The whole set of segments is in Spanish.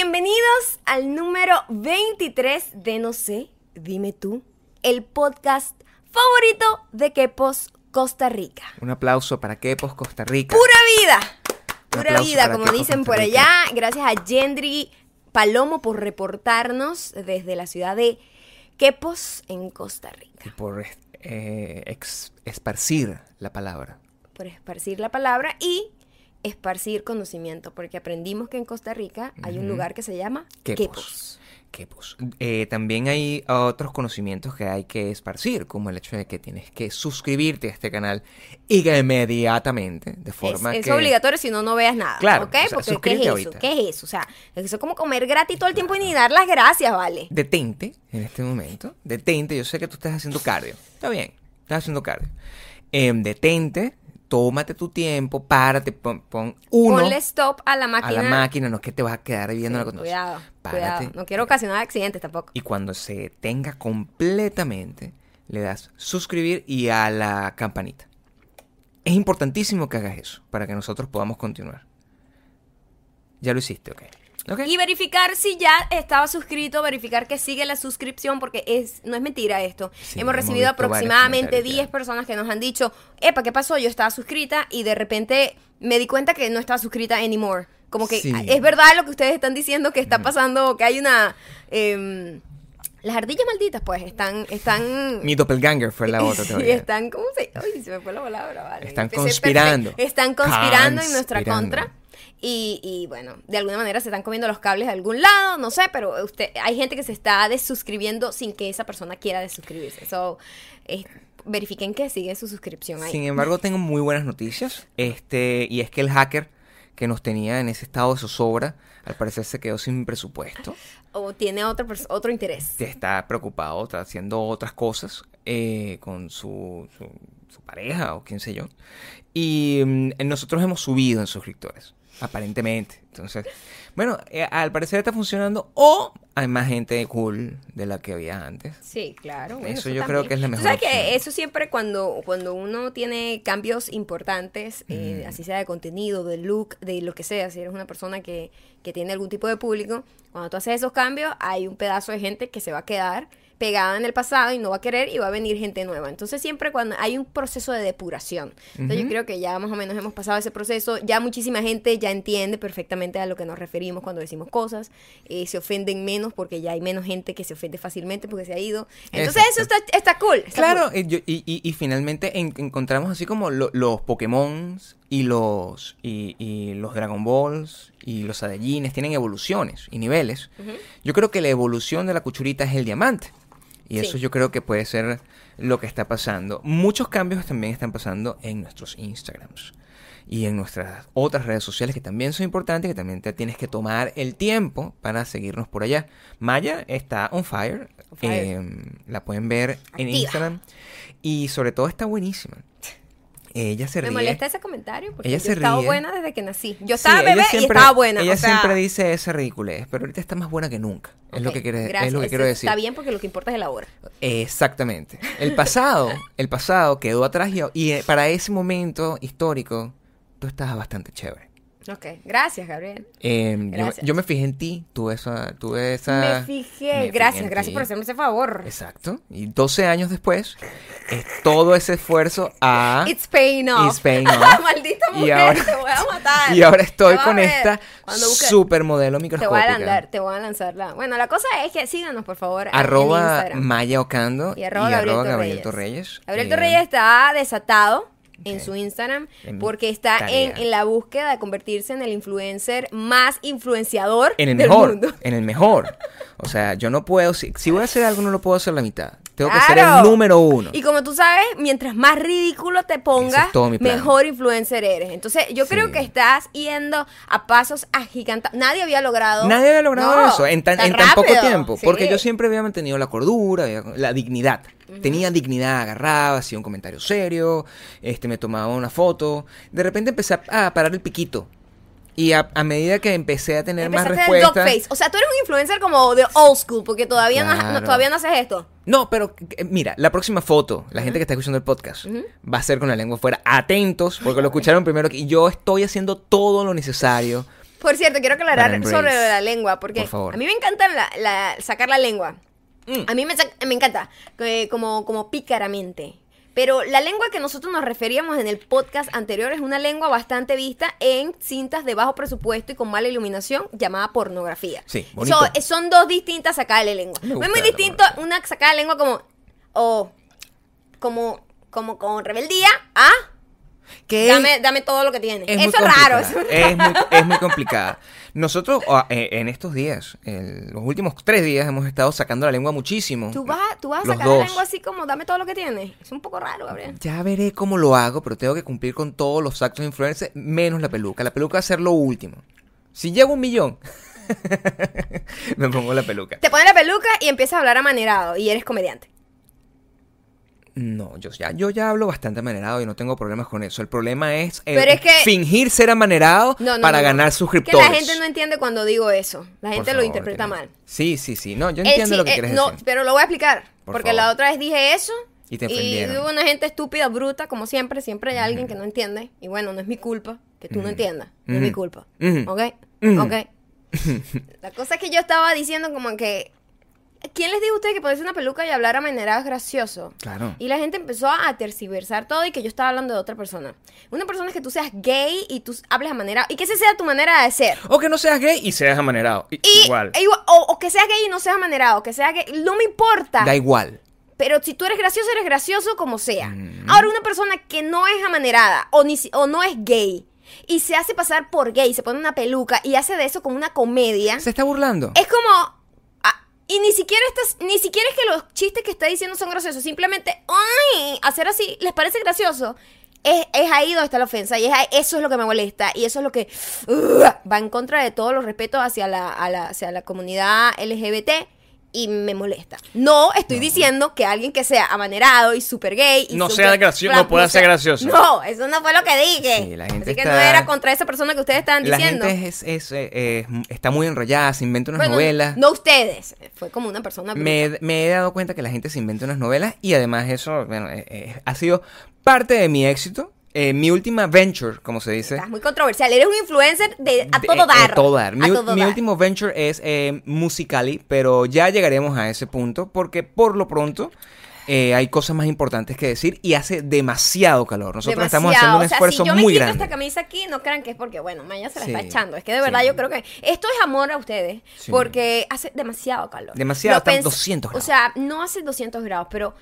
Bienvenidos al número 23 de No sé, dime tú, el podcast favorito de Quepos Costa Rica. Un aplauso para Quepos Costa Rica. ¡Pura vida! Pura vida, como Quepos, dicen por allá. Gracias a Gendry Palomo por reportarnos desde la ciudad de Quepos en Costa Y Rica. por eh, ex- esparcir la palabra. Por esparcir la palabra y esparcir conocimiento, porque aprendimos que en Costa Rica hay un lugar que se llama Quepos. Quepos. Eh, también hay otros conocimientos que hay que esparcir, como el hecho de que tienes que suscribirte a este canal inmediatamente, de Es, forma es que... obligatorio si no, no veas nada. Claro, ¿ok? o sea, Porque ¿qué es eso? ahorita. ¿Qué es eso? O sea, eso es como comer gratis todo el tiempo y ni dar las gracias, ¿vale? Detente en este momento. Detente. Yo sé que tú estás haciendo cardio. Está bien. Estás haciendo cardio. Em, detente. Tómate tu tiempo. Párate. Pon, pon uno Ponle stop a la a máquina. la máquina. No es que te vas a quedar viendo Sí, la cuidado, Párate. cuidado. No quiero ocasionar accidentes tampoco. Y cuando se tenga completamente, le das suscribir y a la campanita. Es importantísimo que hagas eso para que nosotros podamos continuar. Ya lo hiciste, ok. Ok. Y verificar si ya estaba suscrito, verificar que sigue la suscripción, porque es no es mentira esto. Sí, hemos recibido aproximadamente comentarios 10 ya. personas que nos han dicho, epa, ¿qué pasó? Yo estaba suscrita y de repente me di cuenta que no estaba suscrita anymore. Como que Sí. es verdad lo que ustedes están diciendo que está pasando, que hay una... em, las ardillas malditas, pues, están... están Mi doppelganger fue la otra Sí, están, ¿cómo se? Uy, se me fue la palabra, vale. Están Empecé conspirando. perfecto. Están conspirando en nuestra Conspirando. contra. Y, y, bueno, de alguna manera se están comiendo los cables de algún lado, no sé, pero usted, hay gente que se está desuscribiendo sin que esa persona quiera desuscribirse. So, eh, verifiquen que sigue su suscripción ahí. Sin embargo, tengo muy buenas noticias. Este, y es que el hacker que nos tenía en ese estado de zozobra, al parecer se quedó sin presupuesto. O tiene otro, otro interés. Está preocupado, está haciendo otras cosas eh, con su, su, su pareja o quién sé yo. Y mm, nosotros hemos subido en suscriptores, aparentemente. Entonces, bueno, eh, al parecer está funcionando o hay más gente cool de la que había antes. Sí, claro. bueno, Eso yo creo que es la mejor sabes que eso siempre cuando, cuando uno tiene cambios importantes, eh, Mm. así sea de contenido, de look, de lo que sea, si eres una persona que, que tiene algún tipo de público, cuando tú haces esos cambios, hay un pedazo de gente que se va a quedar pegada en el pasado y no va a querer y va a venir gente nueva. Entonces siempre cuando hay un proceso de depuración. Entonces yo Ujú. creo que ya más o menos hemos pasado ese proceso. Ya muchísima gente ya entiende perfectamente a lo que nos referimos cuando decimos cosas. eh, se ofenden menos porque ya hay menos gente que se ofende fácilmente porque se ha ido. Entonces eso está, Exacto. está cool. está Claro, cool. y, yo- y- y- finalmente en- encontramos así como lo- los Pokémon y los, y, y los Dragon Balls y los Saiyajines tienen evoluciones y niveles. Yo creo que la evolución de la cuchurita es el diamante. Y Sí. eso yo creo que puede ser lo que está pasando. Muchos cambios también están pasando en nuestros Instagrams y en nuestras otras redes sociales que también son importantes, que también te tienes que tomar el tiempo para seguirnos por allá. Maya está on fire, On fire. eh, la pueden ver en. Instagram y sobre todo está buenísima. Ella se Me ríe. molesta ese comentario porque Ella yo se he estado ríe. buena desde que nací. Yo estaba bebé y estaba buena. Ella o sea, siempre dice esa ridiculez, pero ahorita está más buena que nunca. Es lo que quiere, es lo que quiero decir. Está bien porque lo que importa es el ahora. Exactamente. El pasado, el pasado quedó atrás y, y, eh, para ese momento histórico tú estabas bastante chévere. Ok, gracias, Gabriel. Eh, yo, Gracias. yo me fijé en ti, tuve esa, tuve esa. me fijé. me gracias, gracias ti. por hacerme ese favor. Exacto. Y 12 años después, es todo ese esfuerzo a. It's paying off. It's paying off. Maldita Y mujer, ahora- te voy a matar. Y ahora estoy con esta supermodelo Te voy a microscópica. lanzar, te voy a lanzar la. Bueno, la cosa es que síganos, por favor, en Arroba Instagram. Maya Ocando Y arroba Gabriel Gabriel Torreyes. Torreyes. Gabriel Eh, Torreyes está desatado en su Instagram En porque está en, la búsqueda de convertirse en el influencer más influenciador En el del mejor. mundo. En el mejor. O sea, yo no puedo. Si, si voy a hacer algo, no lo puedo hacer la mitad. Tengo que ser el número uno. Y como tú sabes, mientras más ridículo te pongas, es mejor influencer eres. Entonces, yo creo que estás yendo a pasos agigantados. Nadie había logrado. Nadie había logrado No, eso en tan, tan en tan poco tiempo. Sí. Porque yo siempre había mantenido la cordura, la dignidad. Tenía dignidad, agarraba, hacía un comentario serio, este, me tomaba una foto. De repente empecé a, a parar el piquito. Y a, a medida que empecé a tener más el dog respuestas. face. O sea, tú eres un influencer como de old school, porque todavía, no, no- Claro. todavía no haces esto. No, pero eh, mira, la próxima foto, la gente que está escuchando el podcast, va a ser con la lengua fuera. Atentos, porque lo escucharon primero. Y yo estoy haciendo todo lo necesario Por cierto, quiero aclarar sobre la lengua, porque Por favor. a mí me encanta la- la- sacar la lengua. Mm. A mí me, encanta, eh, como, como pícaramente. Pero la lengua que nosotros nos referíamos en el podcast anterior es una lengua bastante vista en cintas de bajo presupuesto y con mala iluminación llamada pornografía. Sí, bonito. So, eh, son dos distintas sacadas de lengua. No es muy distinto una sacada de lengua como, o como, como con rebeldía, ¿ah? Que Dame, dame todo lo que tienes. es Eso es raro. eso es muy, es muy complicada. Nosotros eh, en estos días, en los últimos tres días, hemos estado sacando la lengua muchísimo. ¿Tú vas, tú vas a sacar la lengua así como dame todo lo que tienes. Es un poco raro, Gabriel. Ya veré cómo lo hago, pero tengo que cumplir con todos los actos de influencia, menos la peluca. La peluca va a ser lo último. Si llego un millón, me pongo la peluca. Te pones la peluca y empiezas a hablar amanerado y eres comediante. No, yo ya, yo ya hablo bastante amanerado y no tengo problemas con eso. El problema es, eh, Pero es que- fingir ser amanerado No, no, para no, ganar Que suscriptores. la gente no entiende cuando digo eso. La gente lo interpreta mal. Sí, sí, sí. No, yo El entiendo lo que eh, quieres no, decir. pero lo voy a explicar. Por porque favor. la otra vez dije eso. Y te ofendieron. hubo una gente estúpida, bruta, como siempre. Siempre hay alguien que no entiende. Y bueno, no es mi culpa que tú no entiendas. No es mi culpa. ¿Ok? ¿Ok? la cosa es que yo estaba diciendo como que... ¿Quién les dijo a ustedes que ponerse una peluca y hablar amanerado es gracioso? Claro. Y la gente empezó a terciversar todo y que yo estaba hablando de otra persona. Una persona es que tú seas gay y tú hables amanerado. Y que esa sea tu manera de ser. O que no seas gay y seas amanerado. I- Y, igual. e igual- o, o que seas gay y no seas amanerado. Que sea gay. No me importa. Da igual. Pero si tú eres gracioso, eres gracioso como sea. Mm. Ahora, una persona que no es amanerada o, ni, o no es gay y se hace pasar por gay, se pone una peluca y hace de eso como una comedia, Se está burlando. es como... y ni siquiera estás, ni siquiera es que los chistes que está diciendo son graciosos, simplemente, ¡ay! Hacer así, ¿les parece gracioso? Es, es ahí donde está la ofensa y es ahí- eso es lo que me molesta y eso es lo que ugh, va en contra de todos los respetos hacia la, a la- hacia la comunidad LGBT y me molesta. No estoy diciendo que alguien que sea amanerado y super gay y No súper sea gracioso, no pueda ser gracioso. No, eso no fue lo que dije. Sí, la gente Así que está- no era contra esa persona que ustedes estaban La diciendo. gente es, es, eh, eh, está muy enrollada, se inventa unas Bueno, novelas. No ustedes, fue como una persona. Me, me he dado cuenta que la gente se inventa unas novelas y además eso bueno, eh, eh, ha sido parte de mi éxito. Eh, mi última venture, como se dice. Estás muy controversial. Eres un influencer de a de- todo eh, dar. a todo dar. A Mi, todo mi dar. último venture es eh, Musicali, pero ya llegaremos a ese punto porque por lo pronto eh, hay cosas más importantes que decir y hace demasiado calor. Nosotros estamos haciendo un O sea, esfuerzo si yo me muy grande. esta camisa aquí, no crean que es porque, bueno, Maya se la Sí. está echando. Es que de verdad Sí. yo creo que esto es amor a ustedes. Sí. Porque hace demasiado calor. Demasiado, están pens- 200 grados. O sea, no hace 200 grados, pero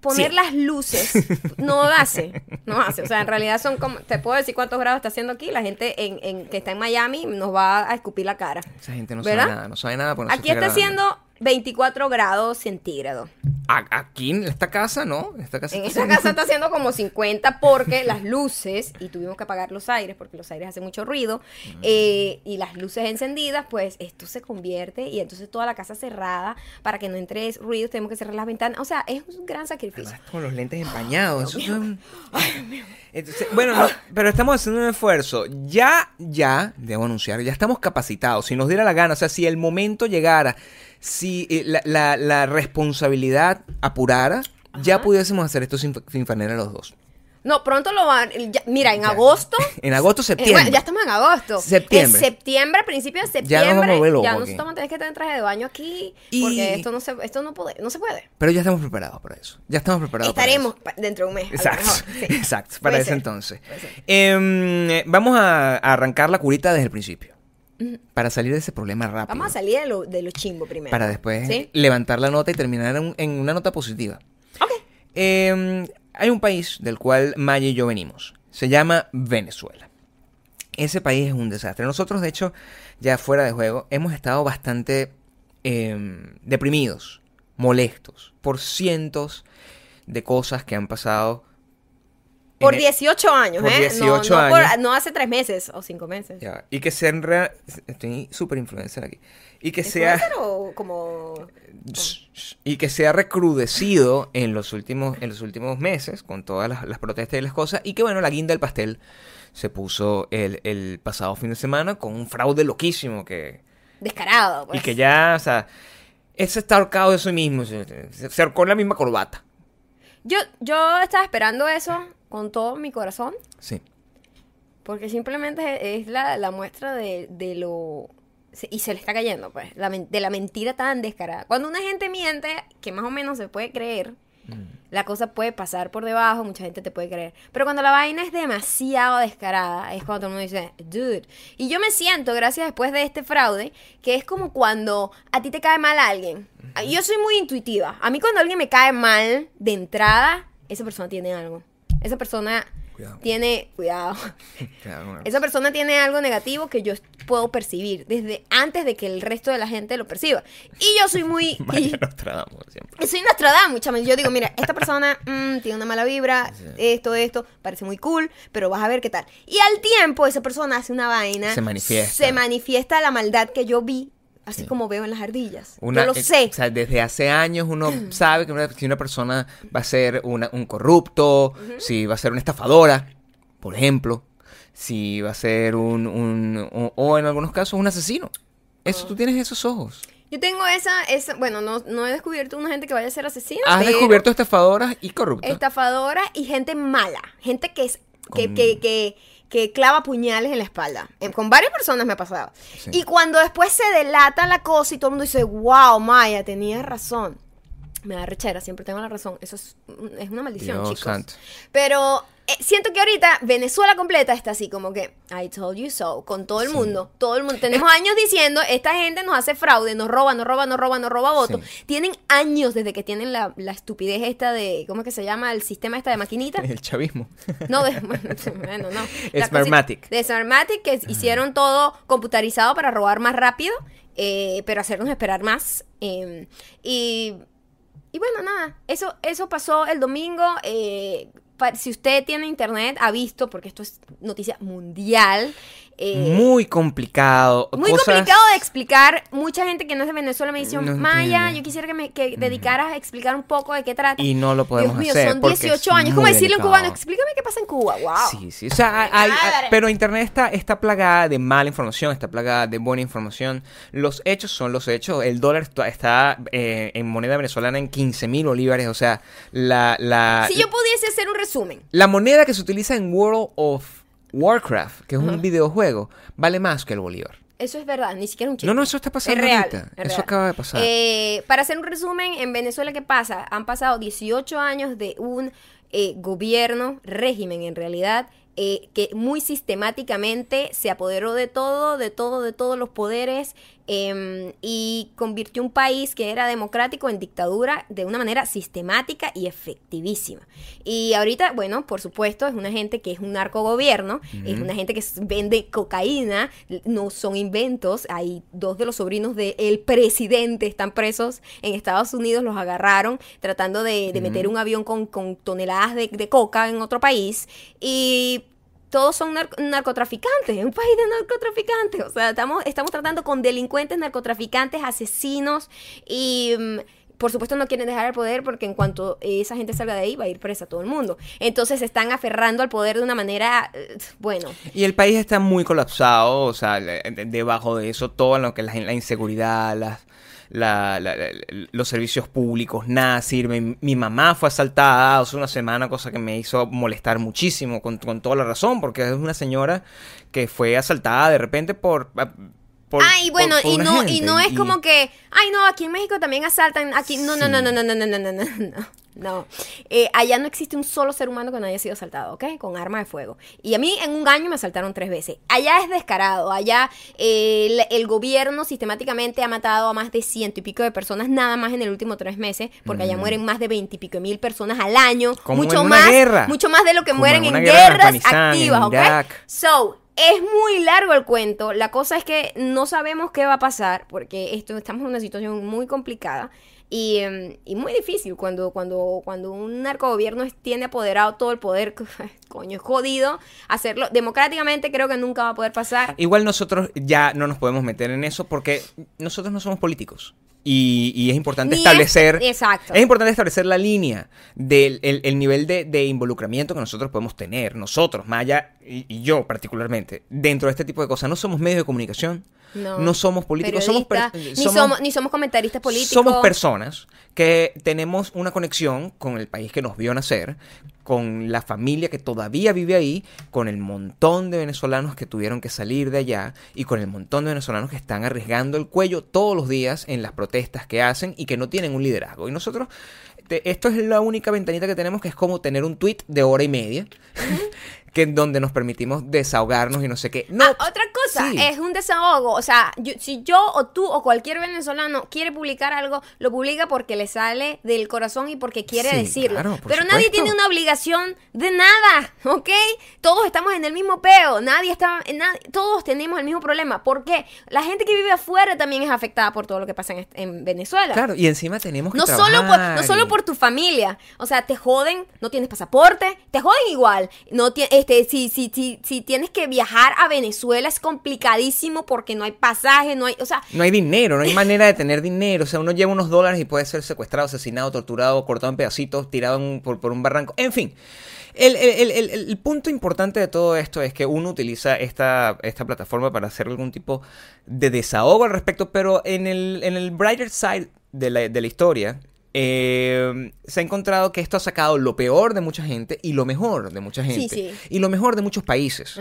poner Sí. las luces no hace. No hace. O sea, en realidad son como. Te puedo decir cuántos grados está haciendo aquí. La gente en, en- que está en Miami nos va a escupir la cara. Esa gente no ¿Verdad? sabe nada, no sabe nada. no Aquí está haciendo 24 grados centígrados. Aquí en esta casa, ¿no? Esta casa En esta casa está haciendo como 50 porque las luces, y tuvimos que apagar los aires porque los aires hacen mucho ruido, eh, y las luces encendidas, pues esto se convierte y entonces toda la casa cerrada para que no entre ruidos, tenemos que cerrar las ventanas. O sea, es un gran sacrificio. Además, con los lentes empañados. Entonces, bueno, no, pero estamos haciendo un esfuerzo. Ya, ya, debo anunciar, ya estamos capacitados. Si nos diera la gana, o sea, si el momento llegara, si eh, la, la- la responsabilidad apurara, ya pudiésemos hacer esto sin, sin fanera los dos. No, pronto lo van. ya- mira, en Ya. agosto. En agosto, eh, septiembre. ya estamos en agosto. Septiembre. En septiembre, principio de Ya septiembre. nos vamos a volver ya nosotros vamos a tener que en traje de baño aquí. Y- Porque esto no se, esto no puede, no se puede. Pero ya estamos preparados para eso. Ya estamos preparados para Estaremos eso. pa- dentro de un mes. Exacto, sí. exacto, para Puede ese ser. entonces. Em, eh, vamos a, a arrancar la curita desde el principio. Para salir de ese problema rápido. Vamos a salir de lo, de lo chimbo primero. para después ¿Sí? levantar la nota y terminar en, en una nota positiva. Ok. Eh, hay un país del cual Maya y yo venimos. Se llama Venezuela. Ese país es un desastre. Nosotros, de hecho, ya fuera de juego, hemos estado bastante eh, deprimidos, molestos, por cientos de cosas que han pasado. Por en e- 18 años, por ¿eh? 18 no, no, por- no hace tres meses o cinco meses. Ya, y que sean rea- Estoy súper influencer aquí. Y que sea... ¿Influencer o como y que se ha recrudecido en los últimos en los últimos meses con todas las, las protestas y las cosas y que bueno la guinda del pastel se puso el, el pasado fin de semana con un fraude loquísimo que descarado? Pues. y que ya o sea ese está ahorcado de sí mismo se, se- se ahorcó en la misma corbata Yo, yo estaba esperando eso con todo mi corazón. sí Porque simplemente es la, la muestra de, de lo... se- Y se le está cayendo, pues, la de la mentira tan descarada. Cuando una gente miente, que más o menos se puede creer, la cosa puede pasar por debajo, mucha gente te puede creer. Pero cuando la vaina es demasiado descarada, es cuando todo el mundo dice, dude. Y yo me siento, gracias después de este fraude, que es como cuando a ti te cae mal alguien. Yo soy muy intuitiva. A mí cuando alguien me cae mal de entrada, esa persona tiene algo. Esa persona Cuidado. tiene, cuidado, esa persona tiene algo negativo que yo puedo percibir desde antes de que el resto de la gente lo perciba. Y yo soy muy... y- Nostradamus siempre. soy Nostradamus. Yo digo, mira, esta persona mm, tiene una mala vibra, esto, esto, parece muy cool, pero vas a ver qué tal. Y al tiempo, esa persona hace una vaina. Se manifiesta. Se manifiesta la maldad que yo vi, así Sí. como veo en las ardillas. Una- yo lo eh, sé. O sea, desde hace años uno sabe que una, si una persona va a ser una- un corrupto, si va a ser una estafadora, por ejemplo, si va a ser un, un- o, o en algunos casos un asesino. Eso, Ah. tú tienes esos ojos. Yo tengo esa, esa bueno, no, no he descubierto una gente que vaya a ser asesina. Has pero descubierto estafadoras y corruptos. Estafadora y gente mala. Gente que es. Que, Con- que, que, que clava puñales en la espalda. Eh, Con varias personas me ha pasado. Sí. Y cuando después se delata la cosa y todo el mundo dice, wow, Maya, tenías razón. Me da rechera, siempre tengo la razón. Eso es, es una maldición, Dios chicos. santo. Pero eh, siento que ahorita Venezuela completa está así como que I told you so, con todo el Sí. mundo. Todo el mundo. Tenemos años diciendo, esta gente nos hace fraude, nos roba, nos roba, nos roba, nos roba votos. Sí. Tienen años desde que tienen la, la estupidez esta de, ¿cómo es que se llama? El sistema esta de maquinita. El chavismo. No, de, bueno, no. Smartmatic. De Smartmatic, que hicieron todo computarizado para robar más rápido, eh, pero hacernos esperar más. eh, y, y bueno, nada, eso, eso pasó el domingo. eh, si usted tiene internet, ha visto, porque esto es noticia mundial. Eh, Muy complicado. muy cosas- complicado de explicar. Mucha gente que no es de Venezuela me dice, No Maya, yo quisiera que me que dedicaras a explicar un poco de qué trata. Y no lo podemos Dios mío, hacer son porque es 18 años. ¿Cómo muy decirle a un cubano? Explícame qué pasa en Cuba. Wow. Sí, sí. O sea, hay- pero Internet está, está plagada de mala información, está plagada de buena información. Los hechos son los hechos. El dólar está, está, eh, en moneda venezolana en 15 mil bolívares. O sea, la, la, Si yo pudiese hacer un resumen. la moneda que se utiliza en World of Warcraft, que es un videojuego, vale más que el bolívar. Eso es verdad, ni siquiera un chiste. No, no, eso está pasando es real, ahorita. es Eso real. acaba de pasar. Eh, para hacer un resumen, en Venezuela, ¿qué pasa? Han pasado 18 años de un eh, gobierno, régimen en realidad, eh, que muy sistemáticamente se apoderó de todo, de todo, de todos los poderes em, y convirtió un país que era democrático en dictadura de una manera sistemática y efectivísima. Y ahorita, bueno, por supuesto, es una gente que es un narcogobierno, es una gente que vende cocaína, no son inventos. Hay dos de los sobrinos del presidente están presos en Estados Unidos, los agarraron tratando de, de meter un avión con, con toneladas de, de coca en otro país. Y todos son nar- narcotraficantes, es un país de narcotraficantes. O sea, estamos, estamos tratando con delincuentes, narcotraficantes, asesinos y... mm, por supuesto no quieren dejar el poder porque en cuanto esa gente salga de ahí va a ir presa todo el mundo. Entonces se están aferrando al poder de una manera, eh, bueno, Y el país está muy colapsado, o sea, debajo de eso todo lo que es la inseguridad, las, la- la- los servicios públicos, nada sirve. Mi, mi mamá fue asaltada hace una semana, cosa que me hizo molestar muchísimo, con, con toda la razón, porque es una señora que fue asaltada de repente por... por- ay, bueno, por- por y no, y no es y- como que, ay, no, aquí en México también asaltan, aquí, no, no, Sí. no, no, no, no, no, no, no, no, no, no. Eh, allá no existe un solo ser humano que no haya sido asaltado, ¿ok? Con arma de fuego. Y a mí en un año me asaltaron tres veces. Allá es descarado, allá eh, el, el gobierno sistemáticamente ha matado a más de ciento y pico de personas nada más en el último tres meses, porque allá mueren más de veintipico mil personas al año, Mm. Como mucho en una más, guerra. mucho más de lo que Como mueren en guerra guerras en activas, ¿ok? So, es muy largo el cuento. La cosa es que no sabemos qué va a pasar porque esto, estamos en una situación muy complicada y, em, muy difícil cuando, cuando, cuando un narcogobierno tiene apoderado todo el poder. Coño, es jodido hacerlo. Democráticamente creo que nunca va a poder pasar. Igual nosotros ya no nos podemos meter en eso porque nosotros no somos políticos. Y, y es importante Ni establecer. es- exacto. Es importante establecer la línea del el, el nivel de, de involucramiento que nosotros podemos tener. Nosotros, Maya y, y yo particularmente, dentro de este tipo de cosas. No somos medios de comunicación, No, somos políticos, somos, ni, somos, ni somos comentaristas políticos. somos personas que tenemos una conexión con el país que nos vio nacer, con la familia que todavía vive ahí, con el montón de venezolanos que tuvieron que salir de allá y con el montón de venezolanos que están arriesgando el cuello todos los días en las protestas que hacen y que no tienen un liderazgo. Y nosotros, te- esto es la única ventanita que tenemos que es como tener un tweet de hora y media, que en donde nos permitimos desahogarnos y no sé qué. No, Ah, otra cosa, sí. es un desahogo. O sea, yo- si yo o tú o cualquier venezolano quiere publicar algo, lo publica porque le sale del corazón y porque quiere Sí, decirlo. claro, por Pero nadie tiene una obligación de nada, ¿ok? Todos estamos en el mismo peo, nadie está, todos tenemos el mismo problema. ¿Por qué? La gente que vive afuera también es afectada por todo lo que pasa en, Venezuela. Claro, y encima tenemos que No solo, por, trabajar no solo y- por tu familia. O sea, te joden, no tienes pasaporte, te joden igual. No este, si, si, si, si tienes que viajar a Venezuela es complicadísimo porque no hay pasaje, no hay. O sea, No hay dinero, no hay manera de tener dinero. O sea, uno lleva unos dólares y puede ser secuestrado, asesinado, torturado, cortado en pedacitos, tirado en por, por un barranco. En fin, el, el- el- el- el punto importante de todo esto es que uno utiliza esta, esta plataforma para hacer algún tipo de desahogo al respecto, pero en el, en el brighter side de la, de la historia. Eh, se ha encontrado que esto ha sacado lo peor de mucha gente y lo mejor de mucha gente. sí. Y lo mejor de muchos países.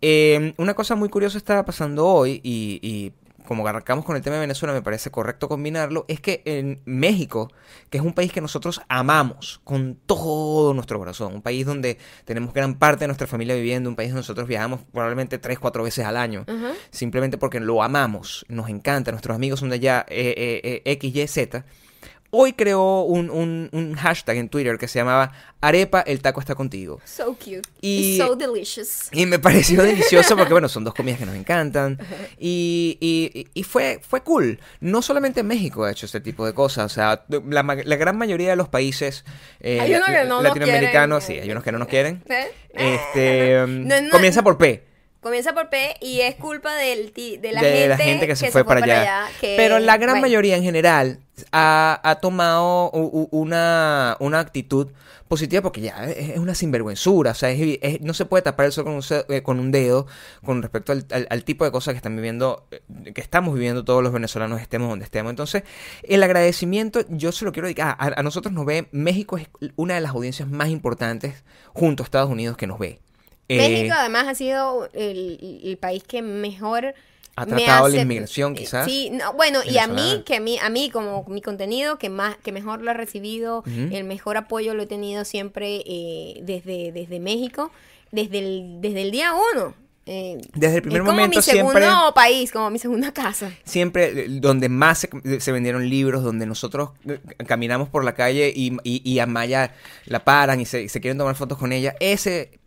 Eh, una cosa muy curiosa está pasando hoy y, y como arrancamos con el tema de Venezuela, me parece correcto combinarlo, es que en México, que es un país que nosotros amamos con todo nuestro corazón, un país donde tenemos gran parte de nuestra familia viviendo, un país donde nosotros viajamos probablemente tres, cuatro veces al año, simplemente porque lo amamos, nos encanta, nuestros amigos son de allá, eh, eh, eh, X, Y, Z. Hoy creó un, un- un hashtag en Twitter que se llamaba Arepa, el taco está contigo. so cute. Y- so delicious. Y me pareció delicioso porque, bueno, son dos comidas que nos encantan. Y, y- y fue, fue cool. No solamente en México ha hecho este tipo de cosas. O sea, la, gran mayoría de los países eh, Hay unos que no nos latinoamericanos, quieren. sí, hay unos que no nos quieren. ¿Eh? Este, No, no, comienza por P. Comienza por P y es culpa del, ti- de, la, de gente la gente que se fue, para allá. que- Pero la gran bueno, mayoría en general ha, ha tomado u- u- una, una actitud positiva porque ya es es una sinvergüenzura. O sea, es no se puede tapar el sol con un, eh, con un dedo con respecto al, al- al tipo de cosas que están viviendo, eh, que estamos viviendo todos los venezolanos, estemos donde estemos. Entonces, el agradecimiento yo se lo quiero dedicar. A, a nosotros nos ve, México es una de las audiencias más importantes junto a Estados Unidos que nos ve. Eh, México además ha sido el, el país que mejor Ha me tratado la inmigración, quizás, Sí, no, bueno, y a mí que a mí a mí como mi contenido que más que mejor lo he recibido, el mejor apoyo lo he tenido siempre eh, desde desde México, desde el desde el día uno. Eh, Desde el primer es como momento mi segundo siempre- país, como mi segunda casa. siempre eh, donde más se, se vendieron libros, donde nosotros eh, caminamos por la calle y, y, y a Maya la paran y se, y se quieren tomar fotos con ella, ese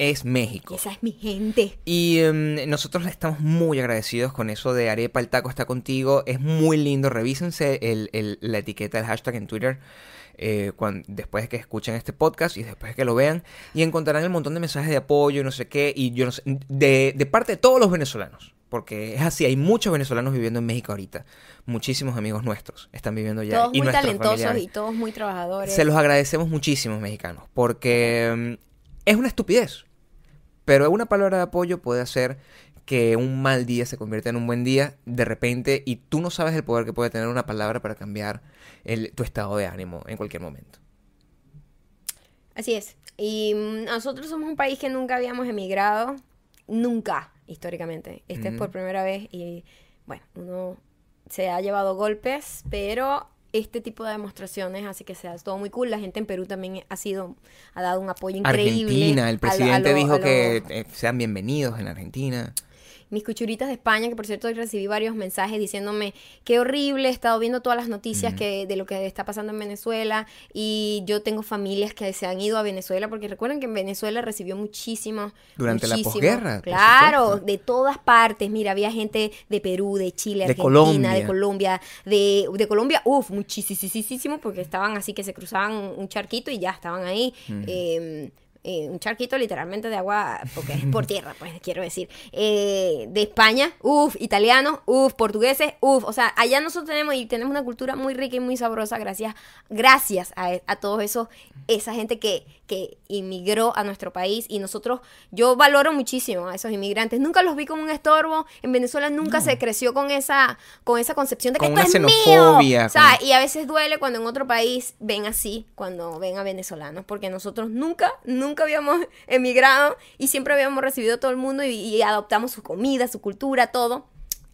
es México. Esa es mi gente. Y em, nosotros estamos muy agradecidos con eso de Arepa, el taco está contigo. Es muy lindo. Revísense el- el- la etiqueta del hashtag en Twitter eh, después de que escuchen este podcast y después de que lo vean. Y encontrarán el montón de mensajes de apoyo y no sé qué. Y yo no sé, de, de parte de todos los venezolanos. Porque es así, hay muchos venezolanos viviendo en México ahorita. Muchísimos amigos nuestros están viviendo allá. Todos y muy talentosos familiares. y todos muy trabajadores. Se los agradecemos muchísimo, mexicanos, porque mm, es una estupidez. Pero una palabra de apoyo puede hacer que un mal día se convierta en un buen día de repente y tú no sabes el poder que puede tener una palabra para cambiar el- tu estado de ánimo en cualquier momento. Así es. Y mm, nosotros somos un país que nunca habíamos emigrado, nunca, históricamente. Este es por primera vez y, bueno, uno se ha llevado golpes, pero este tipo de demostraciones hace que sea todo muy cool. La gente en Perú también ha sido, ha dado un apoyo increíble. Argentina, a el lo- presidente a lo- dijo a lo- que eh, sean bienvenidos en Argentina. Mis cuchuritas de España, que por cierto recibí varios mensajes diciéndome qué horrible, he estado viendo todas las noticias que, de lo que está pasando en Venezuela y yo tengo familias que se han ido a Venezuela porque recuerden que en Venezuela recibió muchísimo. Durante la posguerra, Claro, de todas partes. Mira, había gente de Perú, de Chile, De Argentina, Colombia. de Colombia, de, de Colombia, uff, muchísimo porque estaban así que se cruzaban un charquito y ya estaban ahí. eh, eh, un charquito literalmente de agua, porque es por tierra, pues quiero decir. Eh, de España, uff, italianos, uff, portugueses, uff. O sea, allá nosotros tenemos y tenemos una cultura muy rica y muy sabrosa gracias, gracias a, a todos esos, esa gente que, que inmigró a nuestro país y nosotros, yo valoro muchísimo a esos inmigrantes. Nunca los vi como un estorbo. En Venezuela nunca se creció con esa, con esa concepción de que Con esto una es xenofobia, mío. O sea, con- y a veces duele cuando en otro país ven así, cuando ven a venezolanos, porque nosotros nunca, nunca habíamos emigrado y siempre habíamos recibido a todo el mundo y, y adoptamos su comida, su cultura, todo.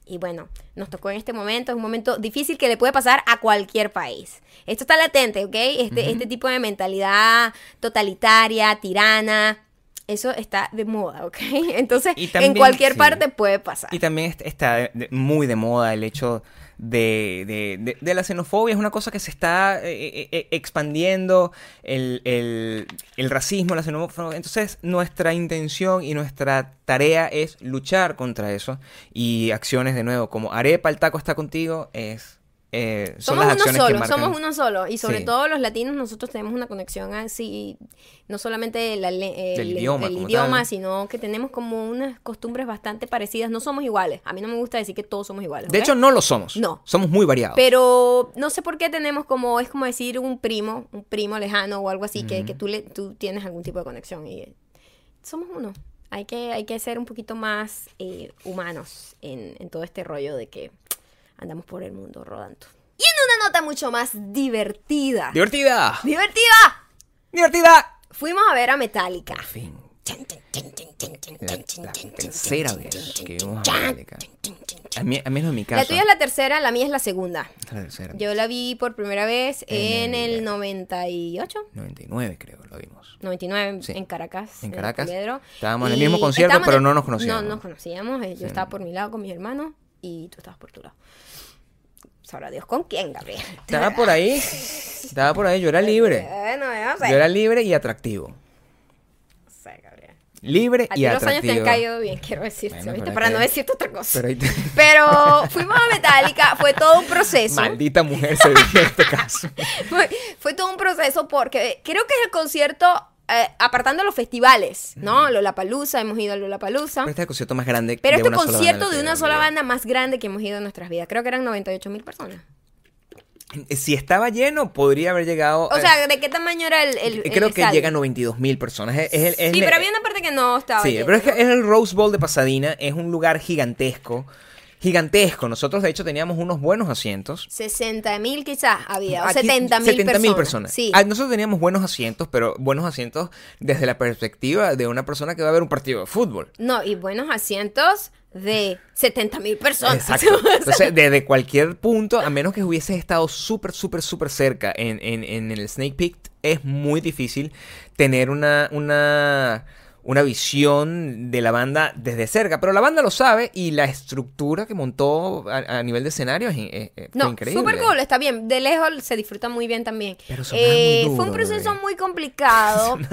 Y bueno, nos tocó en este momento, es un momento difícil que le puede pasar a cualquier país. Esto está latente, ¿ok? Este, este tipo de mentalidad totalitaria, tirana, eso está de moda, ¿ok? Entonces, Y en cualquier sí. parte puede pasar. Y también est- está de- de- muy de moda el hecho de, de- de- de la xenofobia. Es una cosa que se está eh, eh, eh, expandiendo, el, el- el racismo, la xenofobia. Entonces, nuestra intención y nuestra tarea es luchar contra eso. Y acciones, de nuevo, como Arepa, el taco está contigo, es... eh, son somos las uno acciones solo, somos uno solo. Y sobre Sí. todo los latinos, nosotros tenemos una conexión así, no solamente la le- el, Del idioma el idioma, sino que tenemos como unas costumbres bastante parecidas. No somos iguales. A mí no me gusta decir que todos somos iguales. De hecho, no lo somos. No. Somos muy variados. Pero no sé por qué tenemos como, es como decir un primo, un primo lejano o algo así, que, que tú, le, tú tienes algún tipo de conexión. Y eh, somos uno. Hay que, hay que ser un poquito más eh, humanos en, en todo este rollo de que andamos por el mundo rodando. Y en una nota mucho más divertida. ¡Divertida! ¡Divertida! ¡Divertida! Fuimos a ver a Metallica. Por fin. La, la tercera vez que vimos a Metallica. A mí, a menos en mi caso. La tuya es la tercera, la mía es la segunda. la tercera. Yo la vi por primera vez En en el- el 98. 99 creo, lo vimos. 99 Sí. en Caracas. En Caracas. Poliedro. Estábamos en el Y mismo concierto, pero no nos conocíamos. No nos conocíamos. eh, Yo estaba por mi lado con mis hermanos y tú estabas por tu lado. Sabrá Dios con quién, Gabriel. Estaba por ahí. Estaba por ahí. Yo era libre. Bueno, yo sé. Yo era libre y atractivo. No sé, Gabriel. Libre A y los años te atractivo. han caído bien, quiero decirte, Bueno, ¿viste? Para no decirte otra cosa. Pero ahí te- Pero fuimos a Metallica, fue todo un proceso. Maldita mujer se dice en este caso. Fue, fue todo un proceso porque creo que es el concierto, eh, apartando los festivales, ¿no? Lollapalooza, hemos ido a Lollapalooza. Pero este es el concierto más grande Pero de este una sola concierto banda de que una sola banda más grande que hemos ido en nuestras vidas. Creo que eran 98 mil personas. Si estaba lleno, podría haber llegado. O eh, sea, ¿de qué tamaño era el, el el creo que estadio? llega a 92 mil personas. Es, es el- es Sí, el- pero había una parte que no estaba Sí, lleno, pero es que es el Rose Bowl de Pasadena, es un lugar gigantesco. Gigantesco. Nosotros, de hecho, teníamos unos buenos asientos. 60 mil quizás había, o Aquí, 70 mil 70.000 personas. personas. Sí. Ah, nosotros teníamos buenos asientos, pero buenos asientos desde la perspectiva de una persona que va a ver un partido de fútbol. No, y buenos asientos de 70 mil personas. Exacto. Entonces, desde cualquier punto, a menos que hubieses estado súper, súper, súper cerca en, en- en el Snake Peak, es muy difícil tener una, una, una visión de la banda desde cerca. Pero la banda lo sabe y la estructura que montó a, a nivel de escenario es, es- es- fue No, increíble. súper cool, está bien. De lejos se disfruta muy bien también. Pero sonaba muy Eh, fue un proceso bebé. muy complicado.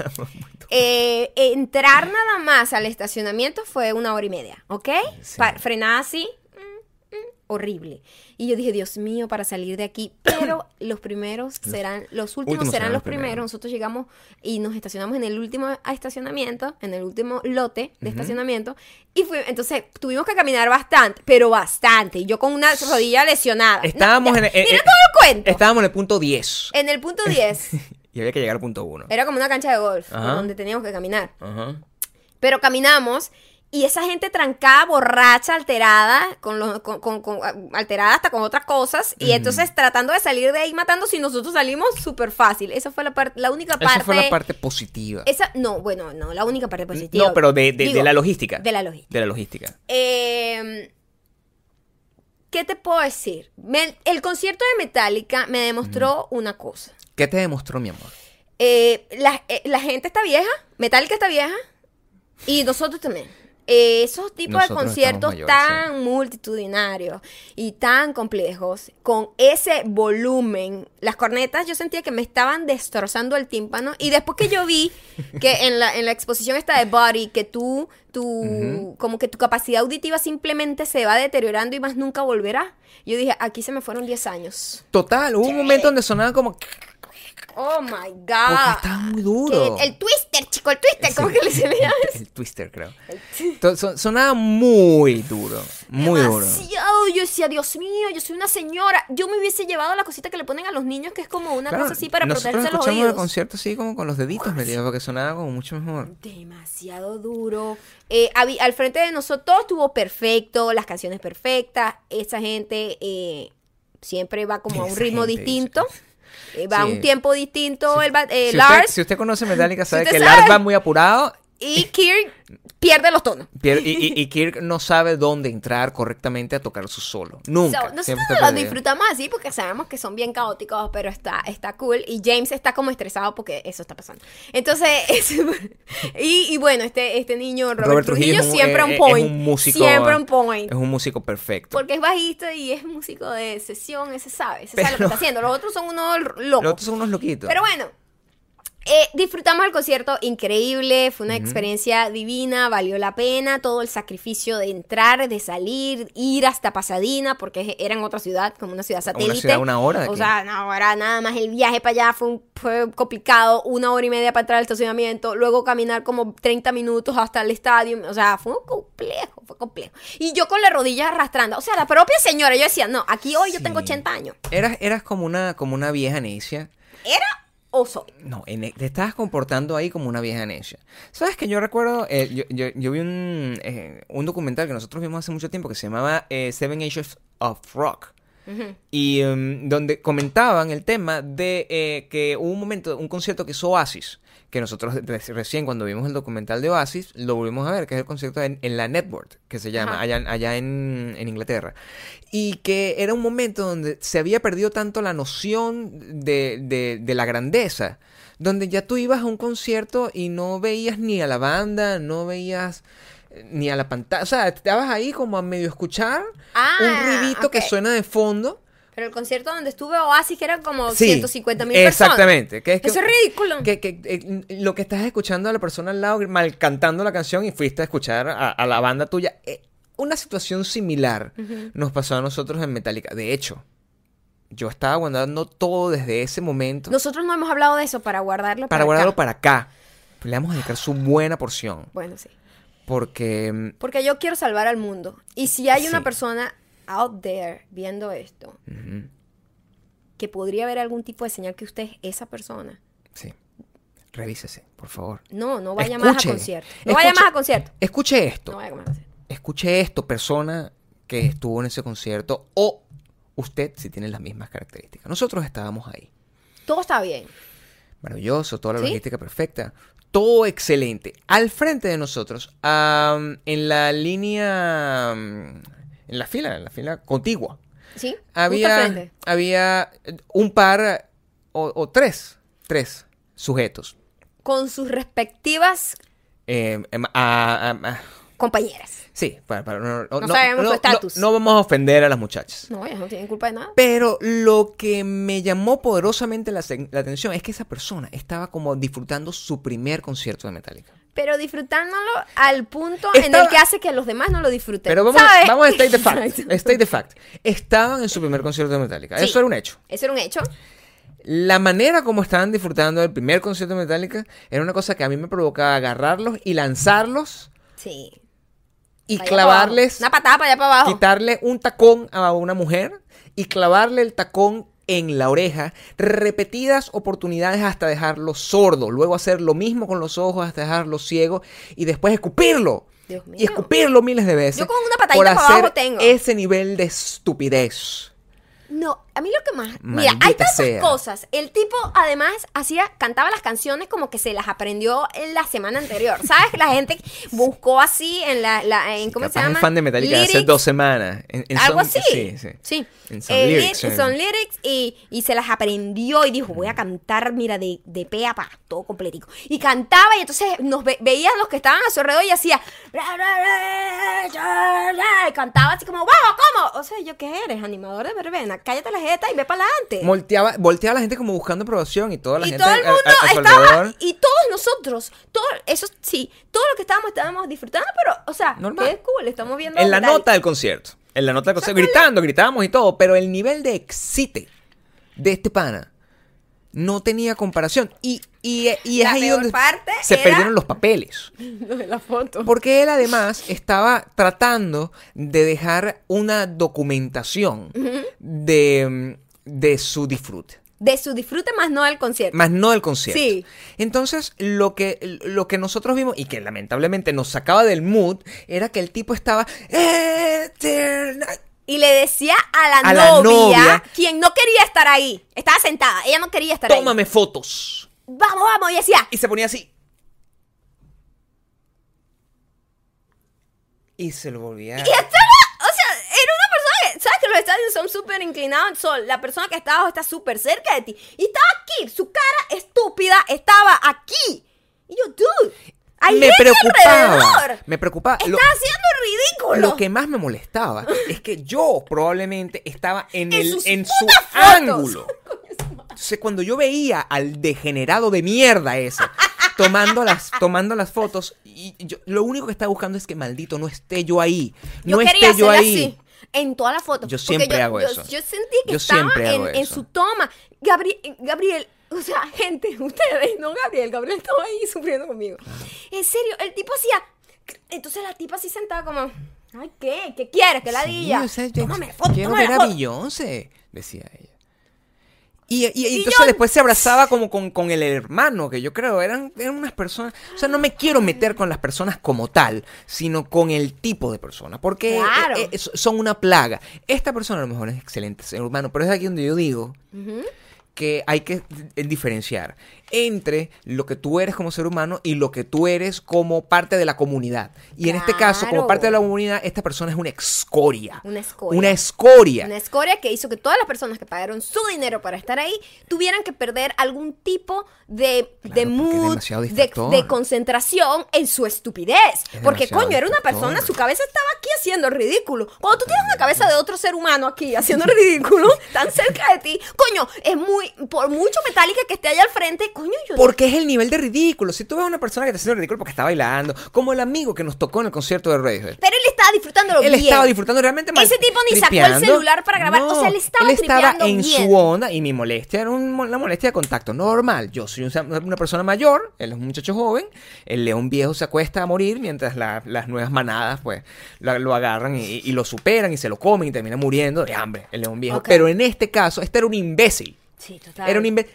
Eh, entrar nada más al estacionamiento fue una hora y media, ¿ok? Sí. Pa- frenada así, horrible. Y yo dije, Dios mío, para salir de aquí. Pero los primeros serán, los últimos, últimos serán serán los primeros. primeros. Nosotros llegamos y nos estacionamos en el último estacionamiento, en el último lote de estacionamiento. Y fue, entonces tuvimos que caminar bastante, pero bastante. Y yo con una rodilla lesionada. No, Estábamos ya, en, en- Mira en- todo el cuento. Estábamos en el punto 10 En el punto 10 y había que llegar al punto 1. era como una cancha de golf, Ajá. donde teníamos que caminar. Ajá. Pero caminamos y esa gente trancada, borracha, alterada, con los, con, con- con- alterada hasta con otras cosas. Y entonces tratando de salir de ahí matando si nosotros salimos súper fácil. Esa fue la, parte la única parte. Esa fue la parte positiva. esa- no, bueno, no, la única parte positiva. No, pero de, de- de la logística. De la logística. De la logística. Eh, ¿Qué te puedo decir? Me- el concierto de Metallica me demostró una cosa. ¿Qué te demostró, mi amor? Eh, la, eh, la gente está vieja, Metallica está vieja, y nosotros también. Eh, esos tipos de conciertos mayores, tan multitudinarios y tan complejos, con ese volumen, las cornetas yo sentía que me estaban destrozando el tímpano, y después que yo vi que en la, en la exposición esta de Body, que tú, tu, como que tu capacidad auditiva simplemente se va deteriorando y más nunca volverá, yo dije, aquí se me fueron 10 años. Total, hubo un momento donde sonaba como... Oh my Porque god. estaba muy duro. El, twister, chico, el twister, ¿cómo que le se le llama? El Twister, creo. To- son- sonaba muy duro. Muy duro. Demasiado. Yo decía, Dios mío, yo soy una señora. Yo me hubiese llevado la cosita que le ponen a los niños, que es como una Claro, cosa así para protegerse los escuchamos el oídos. concierto así como con los deditos metidos porque sonaba como mucho mejor. Demasiado duro. Eh, al frente de nosotros todo estuvo perfecto, las canciones perfectas. Esa gente eh, siempre va como a un ritmo gente, distinto. Eh, va a un tiempo distinto. el eh, si, Lars usted, si usted conoce Metallica sabe que sabe. Lars va muy apurado y Kirk pierde los tonos. pier- y, y- y Kirk no sabe dónde entrar correctamente a tocar su solo. Nunca. So, nosotros Siempre está lo perdido. disfrutamos así porque sabemos que son bien caóticos, pero está, está cool. Y James está como estresado porque eso está pasando. Entonces, es- y, y bueno, este, este niño, Robert, Robert Trujillo, es un- siempre eh, on es point. un músico- siempre on point. Es un músico perfecto. Porque es bajista y es músico de sesión, ese sabe, ese sabe lo que está haciendo. Los otros son unos locos. Los otros son unos loquitos. Pero bueno, eh, disfrutamos el concierto increíble, fue una experiencia divina, valió la pena todo el sacrificio de entrar, de salir, ir hasta Pasadena, porque era en otra ciudad, como una ciudad satélite. ciudad, una hora O sea, no, era nada más el viaje para allá fue, un- fue complicado, una hora y media para entrar al estacionamiento, luego caminar como 30 minutos hasta el estadio, o sea, fue complejo, fue complejo. Y yo con las rodillas arrastrando, o sea, la propia señora, yo decía, no, aquí hoy yo tengo Sí. 80 años. Eras, eras como una, como una vieja necia. ¿Era o soy? No, en- te estabas comportando ahí como una vieja necia. ¿Sabes que yo recuerdo? eh, yo, yo- yo vi un, eh, un documental que nosotros vimos hace mucho tiempo que se llamaba eh, Seven Ages of Rock. Y em, donde comentaban el tema de que hubo un momento, un concierto que hizo Oasis, que nosotros re- recién cuando vimos el documental de Oasis lo volvimos a ver, que es el concierto en, en la Network, que se llama, Ajá. allá, allá en, en Inglaterra. Y que era un momento donde se había perdido tanto la noción de, de- de la grandeza, donde ya tú ibas a un concierto y no veías ni a la banda, no veías eh, ni a la pantalla, o sea, estabas ahí como a medio escuchar Ah, un ruidito que suena de fondo. Pero el concierto donde estuve Oasis, que eran como Sí, 150 mil personas. Exactamente. Que es que- Eso es ridículo. Que, que, eh, lo que estás escuchando a la persona al lado mal cantando la canción y fuiste a escuchar a, a la banda tuya. Eh, una situación similar nos pasó a nosotros en Metallica. De hecho, yo estaba guardando todo desde ese momento Nosotros no hemos hablado de eso para guardarlo para para guardarlo acá. para acá. Le vamos a dedicar su buena porción. Bueno, sí. Porque mm, Porque yo quiero salvar al mundo. Y si hay una persona out there viendo esto, que podría haber algún tipo de señal que usted es esa persona. sí. Revísese, por favor. No, no vaya más a concierto. No vaya más a concierto. Escuche esto. No vaya más a concierto. escuche esto, persona que estuvo en ese concierto, o usted si tiene las mismas características. Nosotros estábamos ahí. Todo está bien. Maravilloso, toda la ¿Sí? logística perfecta. Todo excelente. Al frente de nosotros, en la línea, en la fila, en la fila contigua, ¿Sí? Había, había un par o, o tres, tres sujetos. Con sus respectivas Eh, em, a- a- a- compañeras. sí, para, para- no, No sabemos su estatus. no vamos a ofender a las muchachas. No, ellas no tienen culpa de nada. Pero lo que me llamó poderosamente la atención es que esa persona estaba como disfrutando su primer concierto de Metallica. Pero disfrutándolo al punto en el que hace que los demás no lo disfruten. Pero vamos, ¿sabes? vamos a state the fact. State the fact. Estaban en su primer concierto de Metallica. Sí. Eso era un hecho. Eso era un hecho. La manera como estaban disfrutando del primer concierto de Metallica era una cosa que a mí me provocaba agarrarlos y lanzarlos Sí. y Para clavarles. Una patada para allá para abajo. quitarle un tacón a una mujer y clavarle el tacón en la oreja repetidas oportunidades hasta dejarlo sordo, luego hacer lo mismo con los ojos hasta dejarlo ciego y después escupirlo. Dios mío. Y escupirlo miles de veces. Yo con una patadita por para hacer abajo tengo. ese nivel de estupidez. No, a mí lo que más. Mira, hay Maldita tantas sea. cosas. El tipo, además, hacía, cantaba las canciones como que se las aprendió en la semana anterior. ¿Sabes? La gente buscó así en la. la- en, ¿Cómo Capaz se llama? es fan de Metallica de hace dos semanas. En- en Algo son- así. Sí, sí. Sí. En Some Eh, Lyrics, ly- son lyrics y, y se las aprendió y dijo, voy a cantar, mira, de, de pe a pa, todo completico. Y cantaba y entonces nos ve- veían los que estaban a su alrededor y hacía... Y cantaba así como, ¡vamos, cómo! O sea, ¿yo qué eres? Animador de verbena. Cállate la jeta y ve para adelante. Volteaba, volteaba a la gente como buscando aprobación y toda la Y gente todo el a- a- mundo a estaba, y todos nosotros, todo, eso sí, todo lo que estábamos, estábamos disfrutando, pero, o sea, Normal. qué cool, estamos viendo. En la nota del concierto. En la nota del concierto. Gritando, gritábamos y todo. Pero el nivel de excite de este pana No tenía comparación. Y, y, y es La ahí donde parte se era- perdieron los papeles. La foto. Porque él además estaba tratando de dejar una documentación de, de su disfrute. De su disfrute más no del concierto. Más no del concierto. Sí. Entonces, lo que, lo que nosotros vimos, y que lamentablemente nos sacaba del mood, era que el tipo estaba. "Eterna-". Y le decía a la, A la novia, novia. quien no quería estar ahí. Estaba sentada, ella no quería estar ahí. Tómame fotos. Vamos, vamos, y decía, Y se ponía así. Y se lo volvía. Y estaba, o sea, era una persona que, ¿sabes que los estadios son súper inclinados al sol? La persona que está abajo está súper cerca de ti. Y estaba aquí, su cara estúpida estaba aquí. Y yo, dude, me preocupaba. alrededor. Me preocupaba. Está Lo- haciendo el ridículo. Lo que más me molestaba es que yo probablemente estaba en, En el, en su fotos. ángulo. Entonces, cuando yo veía al degenerado de mierda ese tomando las, tomando las fotos, y yo, lo único que estaba buscando es que maldito no esté yo ahí. Yo no quería esté yo ahí. así, en todas las fotos. Yo siempre yo- hago yo- eso. Yo sentí que Yo estaba en, en su toma. Gabriel, Gabriel, o sea, gente, ustedes, no Gabriel, Gabriel estaba ahí sufriendo conmigo. En serio, el tipo hacía... Entonces la tipa así sentada como... Ay, ¿qué? ¿Qué quieres? ¿Qué ladilla? Sí, o sea, yo tómame foto, quiero ver a. Beyoncé, decía ella. Y, y- y entonces yo- después se abrazaba como con, con el hermano, que yo creo, eran, eran unas personas... O sea, no me quiero meter con las personas como tal, sino con el tipo de persona, porque Claro. eh, eh, son una plaga. Esta persona a lo mejor es excelente ser humano, pero es aquí donde yo digo que hay que eh, diferenciar entre lo que tú eres como ser humano y lo que tú eres como parte de la comunidad. Y en este caso, como parte de la comunidad, esta persona es una escoria. Una escoria. Una escoria. Una escoria que hizo que todas las personas que pagaron su dinero para estar ahí tuvieran que perder algún tipo de, de mood, de, concentración en su estupidez. Es Porque, coño, era una distractor. persona, su cabeza estaba aquí haciendo el ridículo. Cuando tú tienes una cabeza de otro ser humano aquí haciendo el ridículo, tan cerca de ti, coño, es muy, por mucho metálica que esté allá al frente, coño, yo Porque es el nivel de ridículo. Si tú ves a una persona que está haciendo ridículo porque está bailando, como el amigo que nos tocó en el concierto de Radiohead. Pero él estaba disfrutándolo Él bien. estaba disfrutando realmente mal. Ese tipo ni sacó el celular para grabar. O sea, él estaba tripeando en bien. su onda y mi molestia era un- una molestia de contacto normal. Yo soy un- una persona mayor, él es un muchacho joven, el león viejo se acuesta a morir mientras la- las nuevas manadas pues lo agarran y, y lo superan y se lo comen y termina muriendo de hambre el león viejo. Pero en este caso, este era un imbécil. Sí, total. Era un imbécil.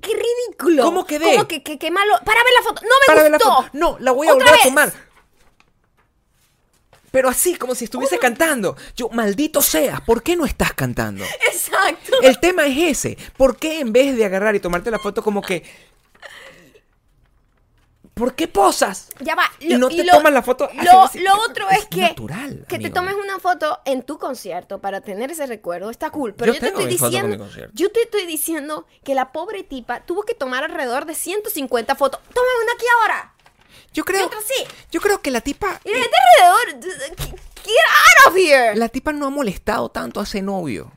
¡Qué ridículo! ¿Cómo quedé? ¿Cómo que, que, qué malo? Para ver la foto. No me para ver la gustó. foto. No, la voy a Otra volver vez. a tomar. Pero así, como si estuviese cantando. Yo, maldito seas, ¿por qué no estás cantando? Exacto. El tema es ese. ¿Por qué en vez de agarrar y tomarte la foto como que... ¿Por qué posas? Ya va. Y no te lo- toman la foto Lo, así. lo otro es, Es que, natural, que te tomes una foto en tu concierto para tener ese recuerdo. Está cool. Pero Yo yo, te estoy diciendo. Yo te estoy diciendo que la pobre tipa tuvo que tomar alrededor de 150 fotos. Tómame una aquí ahora. Yo Y creo... otra sí. Yo creo que la tipa... Y la gente alrededor. Get out of here. La tipa no ha molestado tanto a ese novio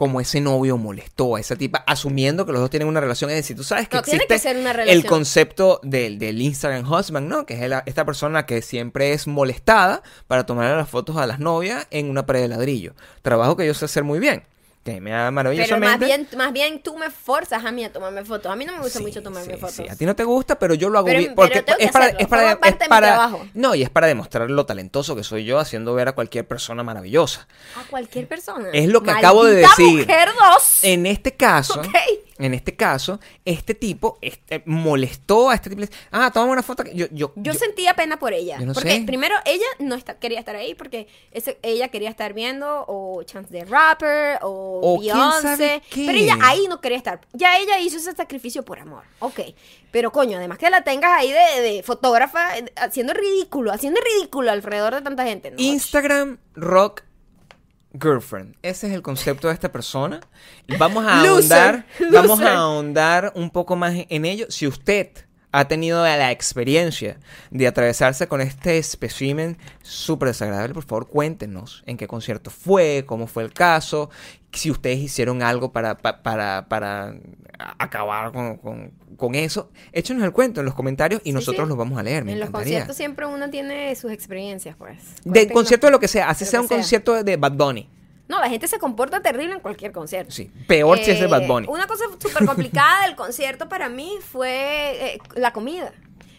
como ese novio molestó a esa tipa, asumiendo que los dos tienen una relación. Es decir, tú sabes que No, tiene existe que ser una el concepto del, del Instagram husband, ¿no? Que es el- esta persona que siempre es molestada para tomar las fotos a las novias en una pared de ladrillo. Trabajo que yo sé hacer muy bien. Que me da Pero más maravillosamente. bien, más bien tú me forzas a mí a tomarme fotos. A mí no me gusta Sí, mucho tomarme sí, fotos. sí. A ti no te gusta, pero yo lo hago Pero- bien. pero Porque que es para, es para, es. No, y es para demostrar lo talentoso que soy yo haciendo ver a cualquier persona maravillosa. A cualquier persona. Es lo que acabo de decir. mujer dos. En este caso, Ok. En este caso, este tipo este, molestó a este tipo. Ah, toma una foto. que- Yo, yo, Yo, yo- sentía pena por ella. Yo no porque sé. primero ella no está- quería estar ahí porque ese- ella quería estar viendo o Chance the Rapper o, O Beyoncé. Pero ella ahí no quería estar. Ya ella hizo ese sacrificio por amor. Ok. Pero coño, además que la tengas ahí de, de fotógrafa eh, haciendo ridículo, haciendo ridículo alrededor de tanta gente. ¿no? Instagram Rock Girlfriend. Ese es el concepto de esta persona. Vamos a Loser, ahondar, vamos a ahondar un poco más en ello. Si usted ha tenido la experiencia de atravesarse con este espécimen súper desagradable, por favor cuéntenos en qué concierto fue, cómo fue el caso, si ustedes hicieron algo para, pa- para, para acabar con, con- con eso. Échenos el cuento en los comentarios y Sí, nosotros sí. los vamos a leer. Me en los conciertos siempre uno tiene sus experiencias, pues. De Cuéntenos concierto de lo que sea, así sea un sea. concierto de Bad Bunny. No, la gente se comporta terrible en cualquier concierto. Sí, peor si es de Eh, Bad Bunny. Una cosa súper complicada del concierto para mí fue eh, la comida.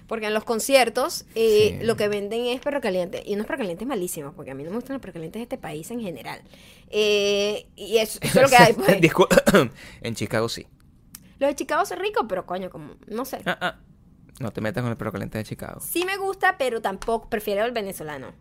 Porque en los conciertos eh, Sí. lo que venden es perro caliente. Y unos perro calientes malísimos, porque a mí no me gustan los perro calientes de este país en general. Eh, y eso, eso es lo que hay. Pues. En Chicago sí. Los de Chicago son ricos, pero coño, como, no sé. Ah, ah. No te metas con el perro caliente de Chicago. Sí me gusta, pero tampoco prefiero el venezolano.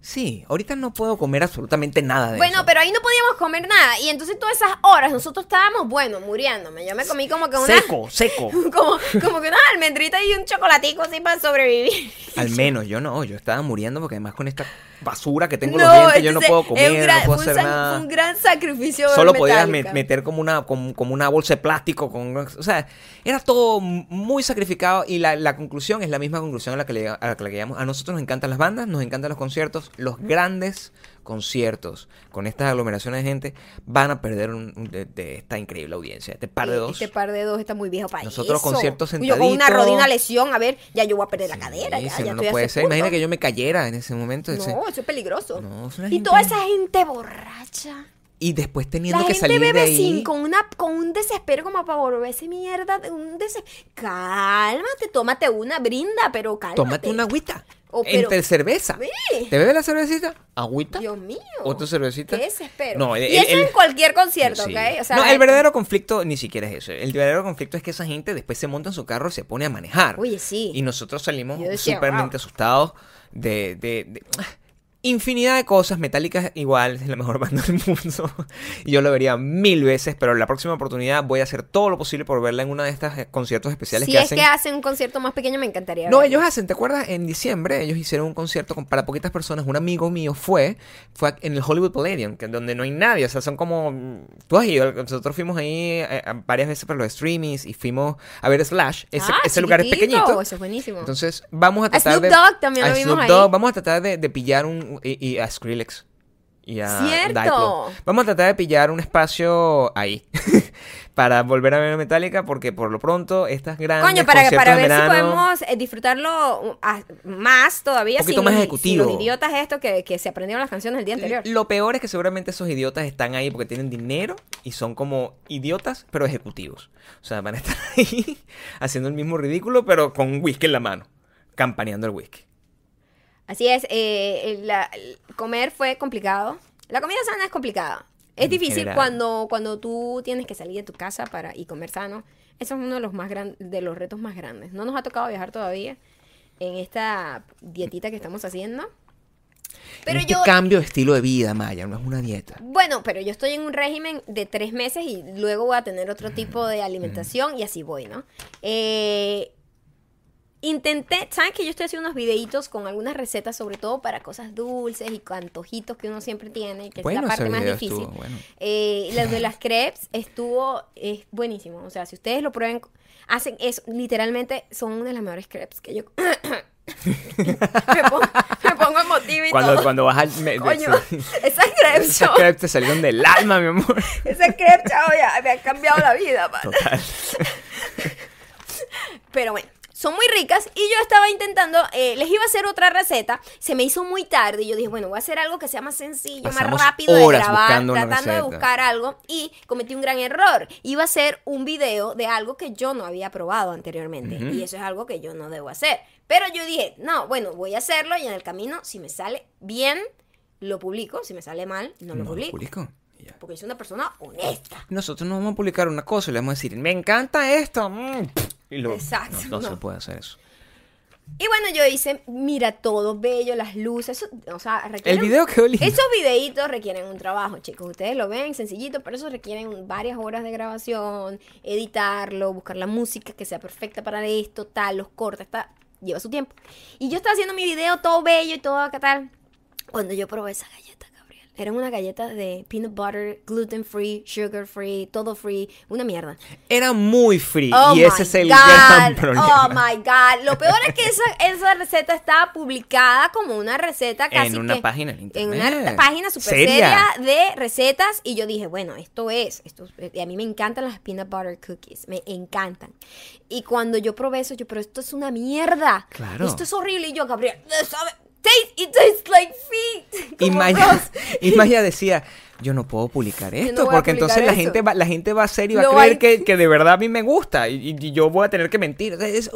Sí, ahorita no puedo comer absolutamente nada de Bueno, eso. pero ahí no podíamos comer nada. Y entonces todas esas horas nosotros estábamos, bueno, muriéndome. Yo me comí como que una... Seco, seco. Como, como que una almendrita y un chocolatico así para sobrevivir. Al menos yo no, yo estaba muriendo porque además con esta basura que tengo en No, los dientes yo no puedo comer, un gran- no puedo hacer san- nada. un gran sacrificio. Solo podías meter como una, como, como una bolsa de plástico, con, o sea, era todo muy sacrificado y la, la conclusión es la misma conclusión a la, que le, a la que le llegamos. A nosotros nos encantan las bandas, nos encantan los conciertos, los grandes conciertos con estas aglomeraciones de gente van a perder un- un- de, de esta increíble audiencia, este par de dos. Este par de dos está muy viejo para Nosotros eso. conciertos Yo con una sentaditos. rodilla, una lesión, a ver, ya yo voy a perder la cadera. Ya, no, puede ser. punto. Imagina que yo me cayera en ese momento. ese- No, eso es peligroso. No, es una y gente- toda esa gente borracha. Y después teniendo La que salir de ahí. sin, con, una, con un desespero como para volverse mierda. Un des... Cálmate, tómate una, brinda, pero cálmate. Tómate una agüita. Oh, Entre cerveza. Sí. ¿Te bebes la cervecita? ¿Agüita? Dios mío. ¿Otra cervecita? Qué desespero. No, el- y el- eso el- en cualquier concierto, Sí. ¿ok? O sea, no, el verdadero conflicto ni siquiera es eso. El verdadero conflicto es que esa gente después se monta en su carro y se pone a manejar. Oye, sí. Y nosotros salimos wow. asustados de, de- de- infinidad de cosas. Metallica igual es la mejor banda del mundo. y yo lo vería mil veces, pero la próxima oportunidad voy a hacer todo lo posible por verla en una de estas eh, conciertos especiales Si que es hacen. que hacen un concierto más pequeño, me encantaría. No, verlo. ellos hacen, ¿te acuerdas? En diciembre ellos hicieron un concierto con, para poquitas personas. Un amigo mío fue, fue en el Hollywood Palladium, que donde no hay nadie. O sea, son como... Tú has ido, nosotros fuimos ahí eh, eh, varias veces para los streamings y fuimos a ver Slash. Ese, Ah, ese lugar es pequeñito. Eso es buenísimo. Entonces vamos a A tratar Snoop de... Dogg también a lo vimos Snoop ahí. Dogg, Vamos a tratar de, de pillar un... Y, y a Skrillex. Y a Cierto. Diplo. Vamos a tratar de pillar un espacio ahí. para volver a ver Metallica porque por lo pronto estas grandes Coño, para, para ver si podemos eh, disfrutarlo ah, más todavía. Un poquito sin más ejecutivo. sin los idiotas estos que, que se aprendieron las canciones el día anterior. Lo peor es que seguramente esos idiotas están ahí porque tienen dinero y son como idiotas, pero ejecutivos. O sea, van a estar ahí haciendo el mismo ridículo, pero con whisky en la mano, campaneando el whisky. Así es, eh, la- comer fue complicado. La comida sana es complicada. Es En difícil general. cuando, cuando tú tienes que salir de tu casa para y comer sano. Eso es uno de los más gran- de los retos más grandes. No nos ha tocado viajar todavía en esta dietita que estamos haciendo. Pero este yo, cambio de estilo de vida, Maya, no es una dieta. bueno, pero yo estoy en un régimen de tres meses y luego voy a tener otro tipo de alimentación y así voy, ¿no? Eh, intenté, ¿saben que yo estoy haciendo unos videitos con algunas recetas, sobre todo para cosas dulces y con antojitos que uno siempre tiene, que Bueno, es la parte más difícil. estuvo bueno. Eh, lo de las crepes estuvo es buenísimo. O sea, si ustedes lo prueben, hacen eso, literalmente son una de las mejores crepes que yo. me, pongo, me pongo emotiva y Cuando, todo. cuando vas al... me- Coño, sí. esas crepes, Esas crepes te salieron del alma, mi amor. esas crepes, chavo, ya me han cambiado la vida, pana. Total. Pero bueno, son muy ricas y yo estaba intentando, eh, les iba a hacer otra receta, se me hizo muy tarde y yo dije, bueno, voy a hacer algo que sea más sencillo, Pasamos más rápido de grabar, tratando de buscar algo y cometí un gran error. Iba a hacer un video de algo que yo no había probado anteriormente y eso es algo que yo no debo hacer. Pero yo dije, no, bueno, voy a hacerlo y en el camino, si me sale bien, lo publico, si me sale mal, no lo No, publico. publico. Y ya. Porque soy una persona honesta. Nosotros no vamos a publicar una cosa y le vamos a decir, me encanta esto. mm", y lo- Exacto, No, no se no. puede hacer eso. Y bueno, yo hice, mira todo bello, las luces, eso, o sea, El requieren- video quedó lindo. Esos videitos requieren un trabajo, chicos. Ustedes lo ven sencillito, pero eso requieren varias horas de grabación, editarlo, buscar la música que sea perfecta para esto, tal, los cortes, tal. Lleva su tiempo. Y yo estaba haciendo mi video todo bello y todo acá tal. Cuando yo probé esa galleta. Eran unas galletas de peanut butter, gluten free, sugar free, todo free. Una mierda. Era muy free Oh y ese es el God, gran problema. Oh my God. Lo peor es que esa, esa receta estaba publicada como una receta casi. En una que- página en En internet. una página súper Seria. seria de recetas. Y yo dije, bueno, esto es. Esto, y a mí me encantan las peanut butter cookies. Me encantan. Y cuando yo probé eso, yo, pero esto es una mierda. Claro. Esto es horrible. Y yo, Gabriel, sabe. Taste, it tastes like feet. Y Maya, Ross. y Maya decía, yo no puedo publicar esto, porque entonces la gente, va, la gente va a ser y va a creer hay- que, que de verdad a mí me gusta y, y yo voy a tener que mentir. Es-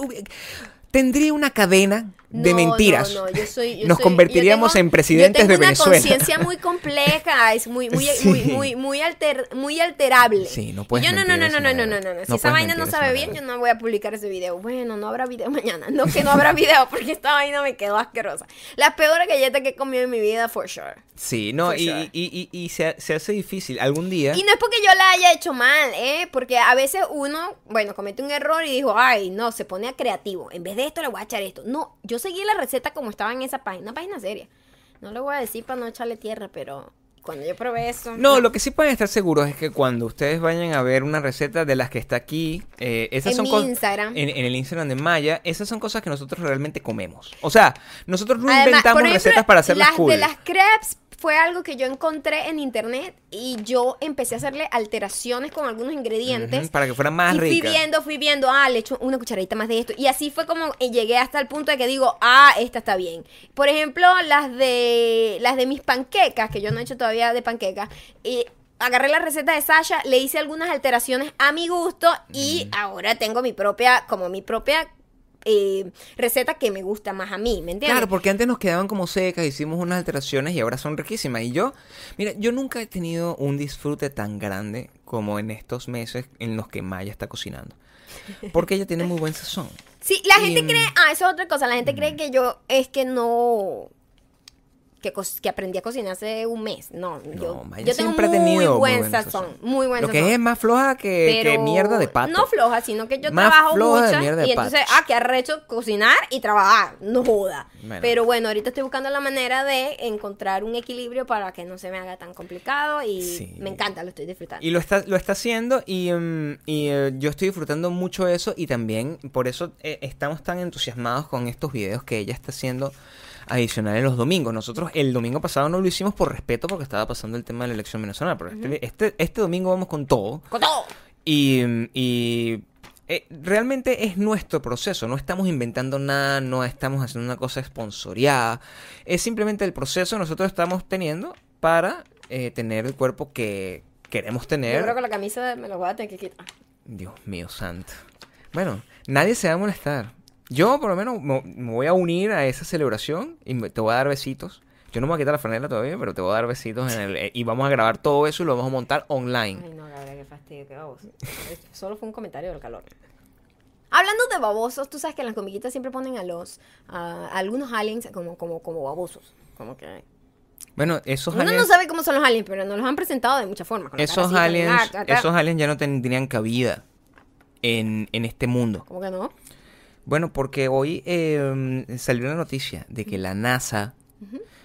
tendría una cadena de No, mentiras. no, no, yo soy- yo Nos soy- convertiríamos yo tengo- en presidentes yo de Venezuela. una conciencia muy compleja, es muy, muy, Sí. muy, muy, muy, alter- muy alterable. Sí, no puedes yo, no, no, no, no, no, no, no, no. Si esa vaina no sabe bien, yo no voy a publicar ese video. Bueno, no habrá video mañana. No, que no habrá video porque esta vaina me quedó asquerosa. La peor galleta que he comido en mi vida, for sure. Sí, no, For y, sure. y, y, y se, se hace difícil. Algún día... Y no es porque yo la haya hecho mal, ¿eh? Porque a veces uno, bueno, comete un error y dijo, ay, no, se pone a creativo. En vez de esto le voy a echar esto. No, yo seguí la receta como estaba en esa página, una página seria. No le voy a decir para no echarle tierra, pero cuando yo probé eso... No, lo que sí pueden estar seguros es que cuando ustedes vayan a ver una receta de las que está aquí, eh, esas En son cosas- Instagram. En, en el Instagram de Maya, esas son cosas que nosotros realmente comemos. O sea, nosotros no Además, inventamos recetas para hacerlas las cool. de las crepes fue algo que yo encontré en internet y yo empecé a hacerle alteraciones con algunos ingredientes. Para que fueran más y fui ricas. viendo, fui viendo, ah, le echo una cucharadita más de esto. Y así fue como eh, llegué hasta el punto de que digo, ah, esta está bien. Por ejemplo, las de las de mis panquecas, que yo no he hecho todavía de panquecas, y agarré la receta de Sasha, le hice algunas alteraciones a mi gusto y ahora tengo mi propia, como mi propia eh, receta que me gusta más a mí, ¿me entiendes? Claro, porque antes nos quedaban como secas, hicimos unas alteraciones y ahora son riquísimas. Y yo, mira, yo nunca he tenido un disfrute tan grande como en estos meses en los que Maya está cocinando. Porque ella tiene muy buen sazón. Sí, la gente Y, cree, mm, ah, eso es otra cosa, la gente cree que yo es que no que, co- que aprendí a cocinar hace un mes. No, yo, Maya yo tengo muy tenido muy buen sazón, sazón. muy buen Lo sazón. que es más floja que, mierda de pato. No floja, sino que yo Más trabajo floja de mucho mierda de y entonces, ah, que arrecho cocinar y trabajar, no joda. Bueno. Pero bueno, ahorita estoy buscando la manera de encontrar un equilibrio para que no se me haga tan complicado y Sí. me encanta, lo estoy disfrutando. Y lo está, lo está haciendo y, mm, y, eh, yo estoy disfrutando mucho eso y también por eso eh, estamos tan entusiasmados con estos videos que ella está haciendo adicionales los domingos. Nosotros el domingo pasado no lo hicimos por respeto porque estaba pasando el tema de la elección venezolana, pero este, este, este domingo vamos con todo. ¡Con todo! Y, y, eh, realmente es nuestro proceso, no estamos inventando nada, no estamos haciendo una cosa esponsoriada, es simplemente el proceso que nosotros estamos teniendo para eh, tener el cuerpo que queremos Yo tener. creo que la camisa me la voy a tener que quitar. Dios mío santo. Bueno, nadie se va a molestar. Yo por lo menos me, me voy a unir a esa celebración y me- te voy a dar besitos. Yo no me voy a quitar la franela todavía, pero te voy a dar besitos en el, eh, y vamos a grabar todo eso y lo vamos a montar online. Ay, no, Gabriela, qué fastidio, qué baboso. Solo fue un comentario del calor. Hablando de babosos, tú sabes que en las comiquitas siempre ponen a los a algunos aliens como, como, como babosos. Como que. Bueno, esos Uno no sabe cómo son los aliens, pero nos los han presentado de muchas formas. esos aliens, esos aliens ya no tendrían cabida en, en este mundo. ¿Cómo que no? Bueno, porque hoy eh, salió una noticia de que la NASA,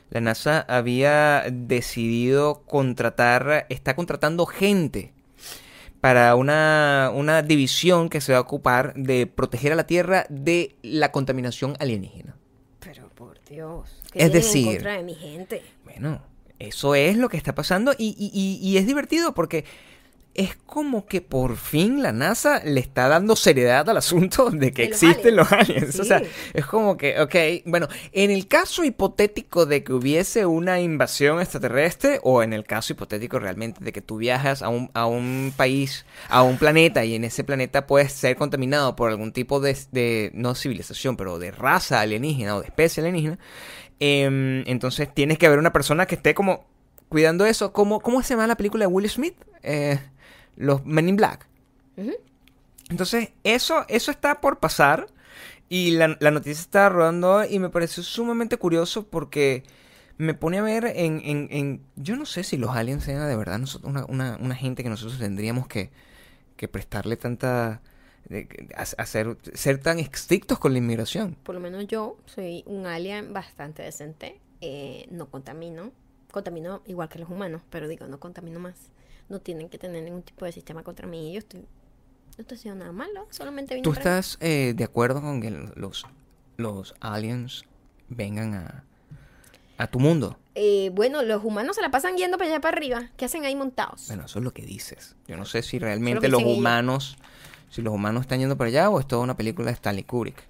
la NASA había decidido contratar, está contratando gente para una, una división que se va a ocupar de proteger a la Tierra de la contaminación alienígena. Pero por Dios. ¿qué Es decir- En contra de mi gente. Bueno, eso es lo que está pasando y, y- y- y es divertido porque es como que por fin la NASA le está dando seriedad al asunto de que De los existen aliens. los aliens. O sea, es como que, ok, bueno, en el caso hipotético de que hubiese una invasión extraterrestre o en el caso hipotético realmente de que tú viajas a un, a un país, a un planeta y en ese planeta puedes ser contaminado por algún tipo de, de no civilización, pero de raza alienígena o de especie alienígena, em, entonces tienes que haber una persona que esté como cuidando eso. ¿Cómo, cómo se llama la película de Will Smith? Eh, los Men in Black. Entonces, eso, eso está por pasar. Y la, la noticia está rodando y me pareció sumamente curioso porque me pone a ver en, en, en- yo no sé si los aliens sean de verdad nosotros, una, una, una gente que nosotros tendríamos que, que prestarle tanta... hacer, ser tan estrictos con la inmigración. Por lo menos yo soy un alien bastante decente. eh, no contamino. Contamino igual que los humanos, pero digo, no contamino más. No tienen que tener ningún tipo de sistema contra mí. Yo estoy. No estoy haciendo nada malo. Solamente vine ¿Tú para- estás eh, de acuerdo con que los, los aliens vengan a, a tu mundo? Eh, bueno, los humanos se la pasan yendo para allá para arriba. ¿Qué hacen ahí montados? Bueno, eso es lo que dices. Yo no sé si realmente los ellos. humanos, si los humanos están yendo para allá o es toda una película de Stanley Kubrick.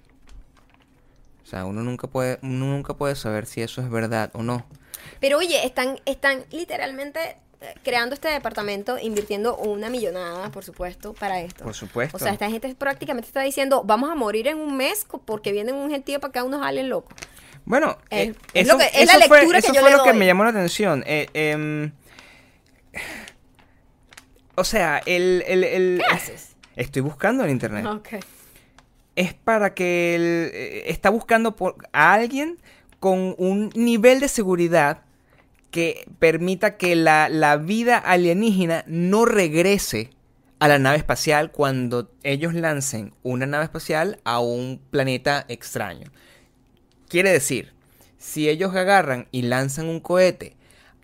O sea, uno nunca puede, uno nunca puede saber si eso es verdad o no. Pero oye, están, están literalmente creando este departamento, invirtiendo una millonada, por supuesto, para esto. Por supuesto. O sea, esta gente prácticamente está diciendo, vamos a morir en un mes porque vienen un gentío para acá unos aliens locos. Bueno, Es- eh, es eso, lo que- es la fue, lectura que eso yo fue le lo que me llamó la atención. Eh, em, o sea, el... el, el- ¿Qué haces? Estoy buscando en internet. Ok. Es para que él eh, está buscando por, a alguien con un nivel de seguridad que permita que la, la vida alienígena no regrese a la nave espacial cuando ellos lancen una nave espacial a un planeta extraño. Quiere decir, si ellos agarran y lanzan un cohete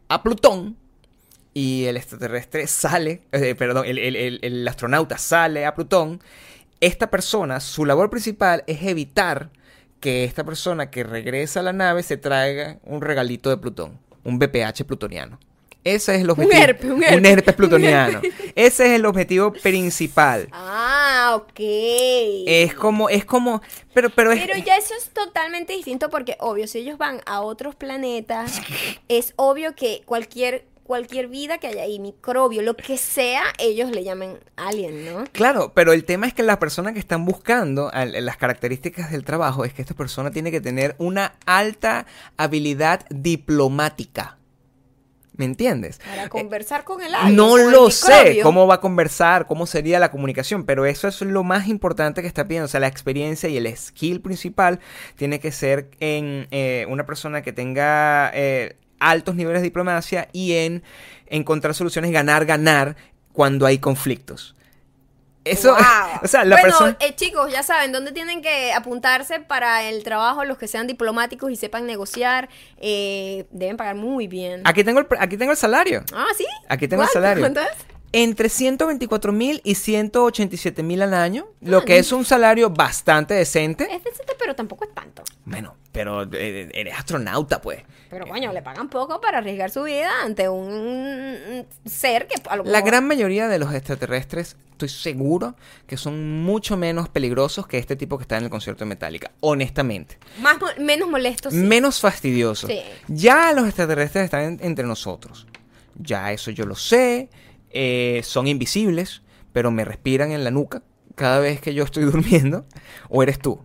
a Plutón y el extraterrestre sale, eh, perdón, el, el- el- el astronauta sale a Plutón, esta persona, su labor principal es evitar que esta persona que regresa a la nave se traiga un regalito de Plutón, un BPH plutoniano. Ese es el objetivo. herpes, un herpes. herpes plutoniano. Ese es el objetivo principal. Ah, ok. Es como, es como, pero, pero es, Pero ya eso es totalmente distinto porque, obvio, si ellos van a otros planetas, es obvio que cualquier, cualquier vida que haya ahí, microbio, lo que sea, ellos le llaman alien, ¿no? Claro, pero el tema es que las personas que están buscando al- las características del trabajo es que esta persona tiene que tener una alta habilidad diplomática. ¿Me entiendes? Para conversar con el alien. No con el lo sé cómo va a conversar, cómo sería la comunicación, pero eso es lo más importante que está pidiendo. O sea, la experiencia y el skill principal tiene que ser en eh, una persona que tenga eh, altos niveles de diplomacia y en encontrar soluciones ganar, ganar cuando hay conflictos. Eso, Wow. o sea, la bueno, persona... eh, chicos, ya saben dónde tienen que apuntarse para el trabajo, los que sean diplomáticos y sepan negociar, eh, deben pagar muy bien. Aquí tengo el, aquí tengo el salario. Ah, sí. Aquí tengo el salario. ¿Cuánto es? Entre 124 mil y 187 mil al año, lo Ah, que es un salario bastante decente. Es decente, pero tampoco es tanto. Bueno, pero eh, eres astronauta, pues. Pero coño, le pagan poco para arriesgar su vida ante un ser que a lo La mejor- gran mayoría de los extraterrestres, estoy seguro que son mucho menos peligrosos que este tipo que está en el concierto de Metallica, honestamente. más mo- menos molestos. sí. Menos fastidiosos. Sí. Ya los extraterrestres están en- entre nosotros. Ya eso yo lo sé. eh, son invisibles, pero me respiran en la nuca cada vez que yo estoy durmiendo. ¿O eres tú?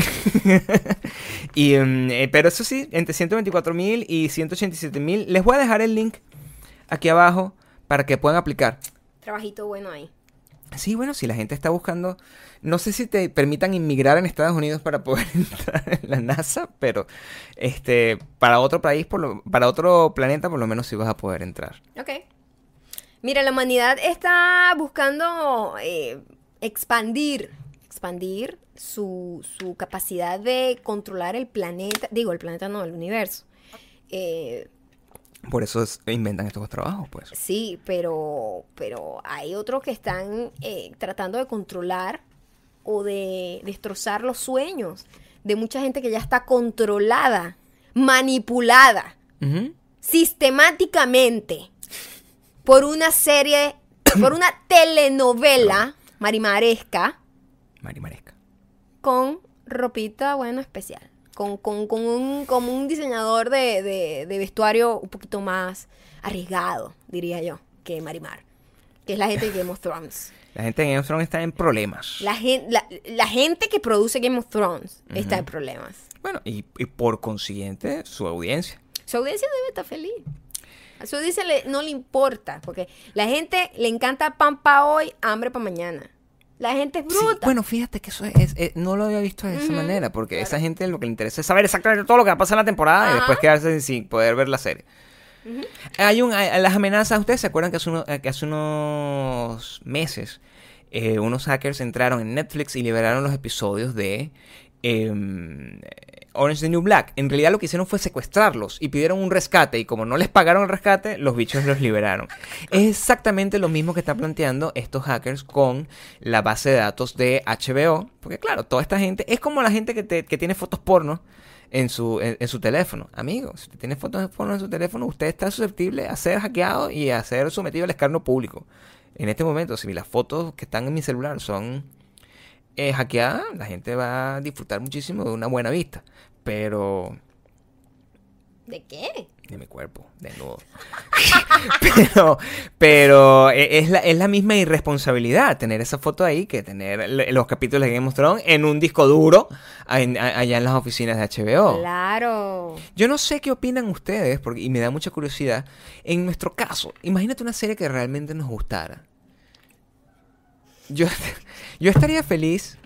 y, em, eh, pero eso sí, entre 124 mil y 187 mil. Les voy a dejar el link aquí abajo para que puedan aplicar. Trabajito bueno ahí. Sí, bueno, si la gente está buscando, no sé si te permitan inmigrar en Estados Unidos para poder entrar en la NASA, pero este para otro país, por lo- para otro planeta, por lo menos sí vas a poder entrar. Ok. Mira, la humanidad está buscando eh, expandir, expandir su, su capacidad de controlar el planeta, digo, el planeta no, el universo. Eh, Por eso es- inventan estos trabajos, pues. sí, pero, pero hay otros que están eh, tratando de controlar o de destrozar los sueños de mucha gente que ya está controlada, manipulada sistemáticamente por una serie, por una telenovela marimaresca Marimaresca. Con ropita, bueno, especial. Con, con, con un, como un diseñador de, de- de vestuario un poquito más arriesgado, diría yo, que Marimar. Que es la gente de Game of Thrones. La gente en Game of Thrones está en problemas. La, gen- la, la gente que produce Game of Thrones está en problemas. Bueno, y, y por consiguiente, su audiencia. Su audiencia debe estar feliz. A su audiencia le- no le importa, porque la gente le encanta pan para hoy, hambre para mañana. La gente es Sí, bruta. bueno, fíjate que eso es, es- no lo había visto de esa manera, porque esa gente lo que le interesa es saber exactamente todo lo que va a pasar en la temporada y después quedarse sin poder ver la serie. Hay un, hay- las amenazas, ¿ustedes se acuerdan que hace, uno- que hace unos meses eh, unos hackers entraron en Netflix y liberaron los episodios de em, Orange the New Black? En realidad lo que hicieron fue secuestrarlos y pidieron un rescate y como no les pagaron el rescate, los bichos los liberaron. Es exactamente lo mismo que están planteando estos hackers con la base de datos de HBO, porque claro, toda esta gente es como la gente que, te- que tiene fotos porno en su, en, en su teléfono. Amigo, si usted tiene fotos de porno en su teléfono, usted está susceptible a ser hackeado y a ser sometido al escarnio público. En este momento, si las fotos que están en mi celular son eh, la gente va a disfrutar muchísimo de una buena vista. Pero ¿De qué? de mi cuerpo, desnudo. pero pero e- es la, es la misma irresponsabilidad tener esa foto ahí que tener los capítulos de Game of Thrones en un disco duro en- allá en las oficinas de HBO. Claro. Yo no sé qué opinan ustedes, porque, y me da mucha curiosidad. En nuestro caso, imagínate una serie que realmente nos gustara. Yo, yo estaría feliz.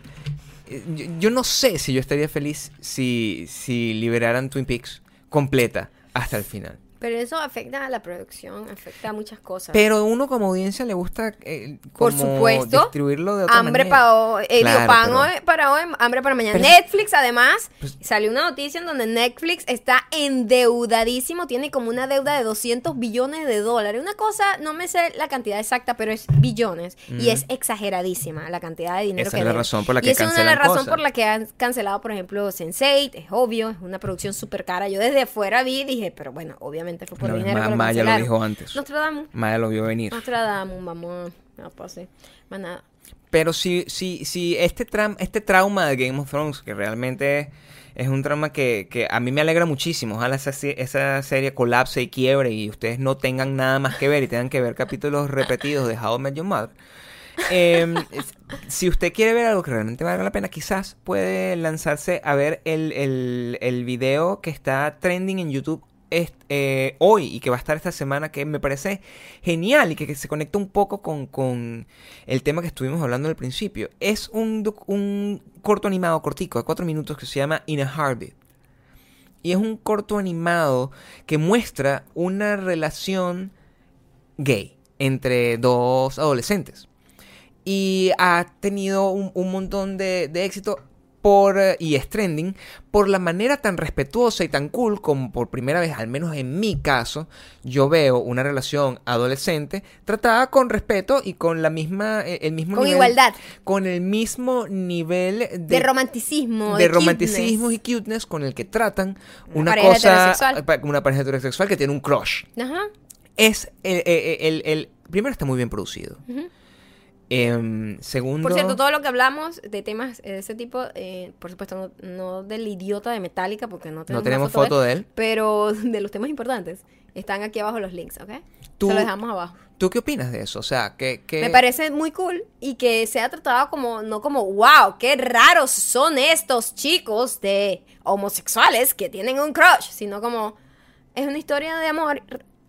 eh, Yo, no sé si yo estaría feliz si, si liberaran Twin Peaks completa hasta el final. Pero eso afecta a la producción, afecta a muchas cosas. Pero a uno como audiencia le gusta eh, Por supuesto. distribuirlo de otra hambre manera. para hoy, eh, digo, pan pero- hoy para hoy, hambre para mañana. Pero- Netflix, además, Pues- salió una noticia en donde Netflix está endeudadísimo, tiene como una deuda de 200 billones de dólares. Una cosa, no me sé la cantidad exacta, pero es billones y es exageradísima la cantidad de dinero Esa que es la debe. razón por la y que esa es una de las razones cosas. por la que han cancelado, por ejemplo, Sense8, es obvio, es una producción súper cara. Yo desde afuera vi y dije, pero bueno, obviamente fue por vez dinero. que lo Maya lo dijo antes. Nostradamus. Maya lo vio venir. Nostradamus, vamos. No, pues sí. Más nada. Pero si, si, si este, tram- este trauma de Game of Thrones, que realmente es un trauma que, que a mí me alegra muchísimo, ojalá esa, esa serie colapse y quiebre y ustedes no tengan nada más que ver y tengan que ver capítulos repetidos de How I Met Your Mother. Es- si usted quiere ver algo que realmente valga la pena, quizás puede lanzarse a ver el, el, el video que está trending en YouTube eh, hoy y que va a estar esta semana, que me parece genial y que, que se conecta un poco con, con el tema que estuvimos hablando al principio. Es un, un corto animado cortico de cuatro minutos que se llama In a Heartbeat. Y es un corto animado que muestra una relación gay entre dos adolescentes. Y ha tenido un, un montón de, de éxito por, eh, y es trending por la manera tan respetuosa y tan cool como por primera vez, al menos en mi caso, yo veo una relación adolescente tratada con respeto y con la misma, eh, el mismo Con nivel- igualdad. Con el mismo nivel de, De, romanticismo. de De, romanticismo y cuteness. con el que tratan Una una, pareja cosa, eh, una pareja heterosexual que tiene un crush. Ajá. Es el, el- el- el- primero está muy bien producido. Ujú. Em, segundo, Por cierto, todo lo que hablamos de temas de ese tipo, eh, por supuesto, no, no del idiota de Metallica, porque no tenemos, no tenemos foto de él. pero de los temas importantes. Están aquí abajo los links, ¿ok? Tú- Se los dejamos abajo. ¿Tú qué opinas de eso? O sea, que, que- Me parece muy cool y que sea tratado como, no como, wow, qué raros son estos chicos de homosexuales que tienen un crush, sino como, es una historia de amor.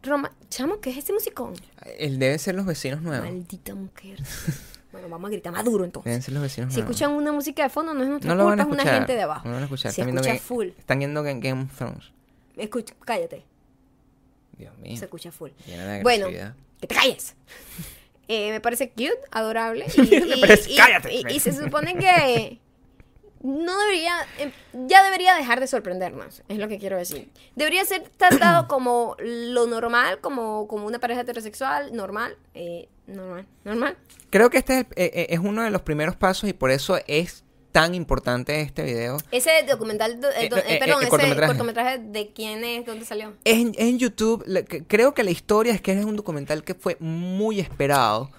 Roma Chamo, ¿qué es ese musicón? Él debe ser los vecinos nuevos. Maldita mujer. bueno, vamos a gritar más duro entonces. Deben ser los vecinos Si nuevos. escuchan una música de fondo, no es nuestra no culpa, es una gente de abajo. No lo van a escuchar. Se están, escucha full. están viendo Ga- Game of Thrones. Escucha, cállate. Dios mío. Se escucha full. Bueno, que te calles. Eh, me parece cute, adorable. Y, Me y- parece- y- cállate. y se supone que no debería, em, ya debería dejar de sorprendernos, es lo que quiero decir. Debería ser tratado como lo normal, como, como una pareja heterosexual, normal, eh, normal, normal. Creo que este es, el- eh, eh, es uno de los primeros pasos y por eso es tan importante este video. Ese documental, do- eh, do- perdón, ese cortometraje. cortometraje. de quién es, dónde salió. Es en, YouTube. le- que- creo que la historia es que es un documental que fue muy esperado.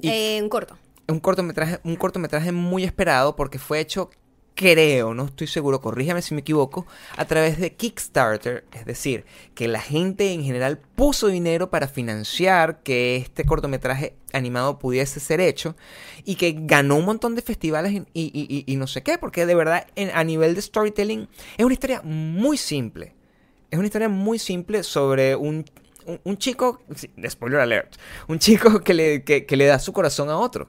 Y Eh, un corto. un cortometraje, un cortometraje muy esperado porque fue hecho, creo, no estoy seguro, corríjame si me equivoco, a través de Kickstarter, es decir, que la gente en general puso dinero para financiar que este cortometraje animado pudiese ser hecho y que ganó un montón de festivales y, no sé qué, porque de verdad en- a nivel de storytelling es una historia muy simple. Es una historia muy simple sobre un, un, chico, spoiler alert, un chico que le, que le da su corazón a otro.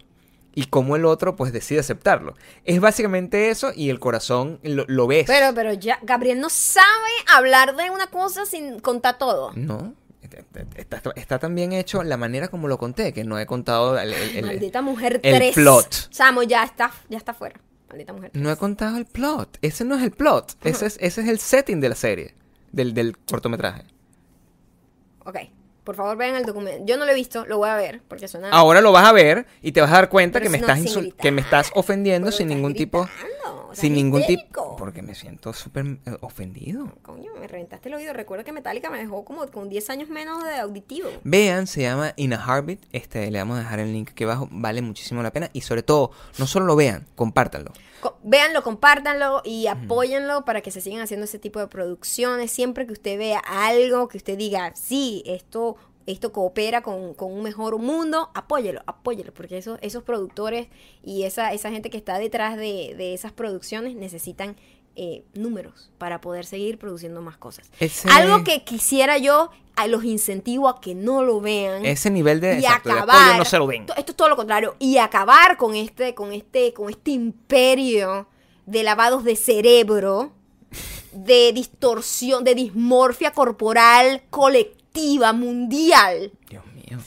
Y cómo el otro pues decide aceptarlo. Es básicamente eso y el corazón lo, lo ves. Pero, pero ya, Gabriel no sabe hablar de una cosa sin contar todo. No, está, está- está tan bien hecho la manera como lo conté, que no he contado el, el- el- Maldita mujer el 3. plot. Samo, ya está, ya está fuera. Maldita mujer. No he contado el plot. Ese no es el plot. Ese es, ese es el setting de la serie, del, del cortometraje. Ok. Por favor, vean el documento. Yo no lo he visto, lo voy a ver, porque suena... Ahora lo vas a ver y te vas a dar cuenta que me, estás gritar. que me estás ofendiendo sin ningún tipo... gritando, estás Sin ningún tipo... Porque me siento súper eh, ofendido. Coño, me reventaste el oído. Recuerda que Metallica me dejó como con 10 años menos de auditivo. Vean, se llama In a Heartbeat. Este, le vamos a dejar el link aquí abajo. Vale muchísimo la pena. Y sobre todo, no solo lo vean, compártanlo. Co- Véanlo, compártanlo y apóyenlo para que se sigan haciendo ese tipo de producciones. Siempre que usted vea algo que usted diga, sí, esto, esto coopera con, con un mejor mundo, apóyelo, apóyelo, porque esos, esos productores y esa, esa gente que está detrás de, de esas producciones necesitan eh, números para poder seguir produciendo más cosas. Ese- Algo que quisiera yo, a los incentivo a que no lo vean Ese nivel de, y exacto, acabar no se lo ven. to- esto es todo lo contrario y acabar con este con este con este imperio de lavados de cerebro de distorsión de dismorfia corporal colectiva mundial Dios mío,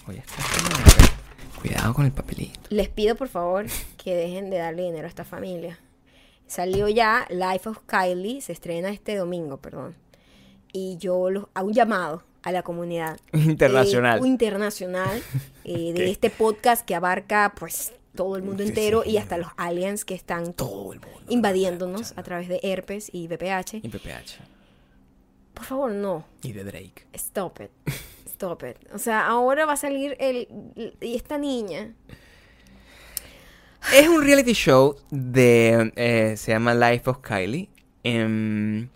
Cuidado con el papelito. les pido por favor que dejen de darle dinero a esta familia salió ya Life of Kylie se estrena este domingo perdón y yo los hago un llamado a la comunidad Internacional. eh, internacional eh, de este podcast que abarca pues todo el mundo Sí, entero sí. y hasta los aliens que están Todo el mundo. invadiéndonos a través de herpes y VPH. Y PPH. Por favor, no. Y de Drake. Stop it. Stop it. O sea, ahora va a salir el y esta niña. Es un reality show de... eh, se llama Life of Kylie. Em,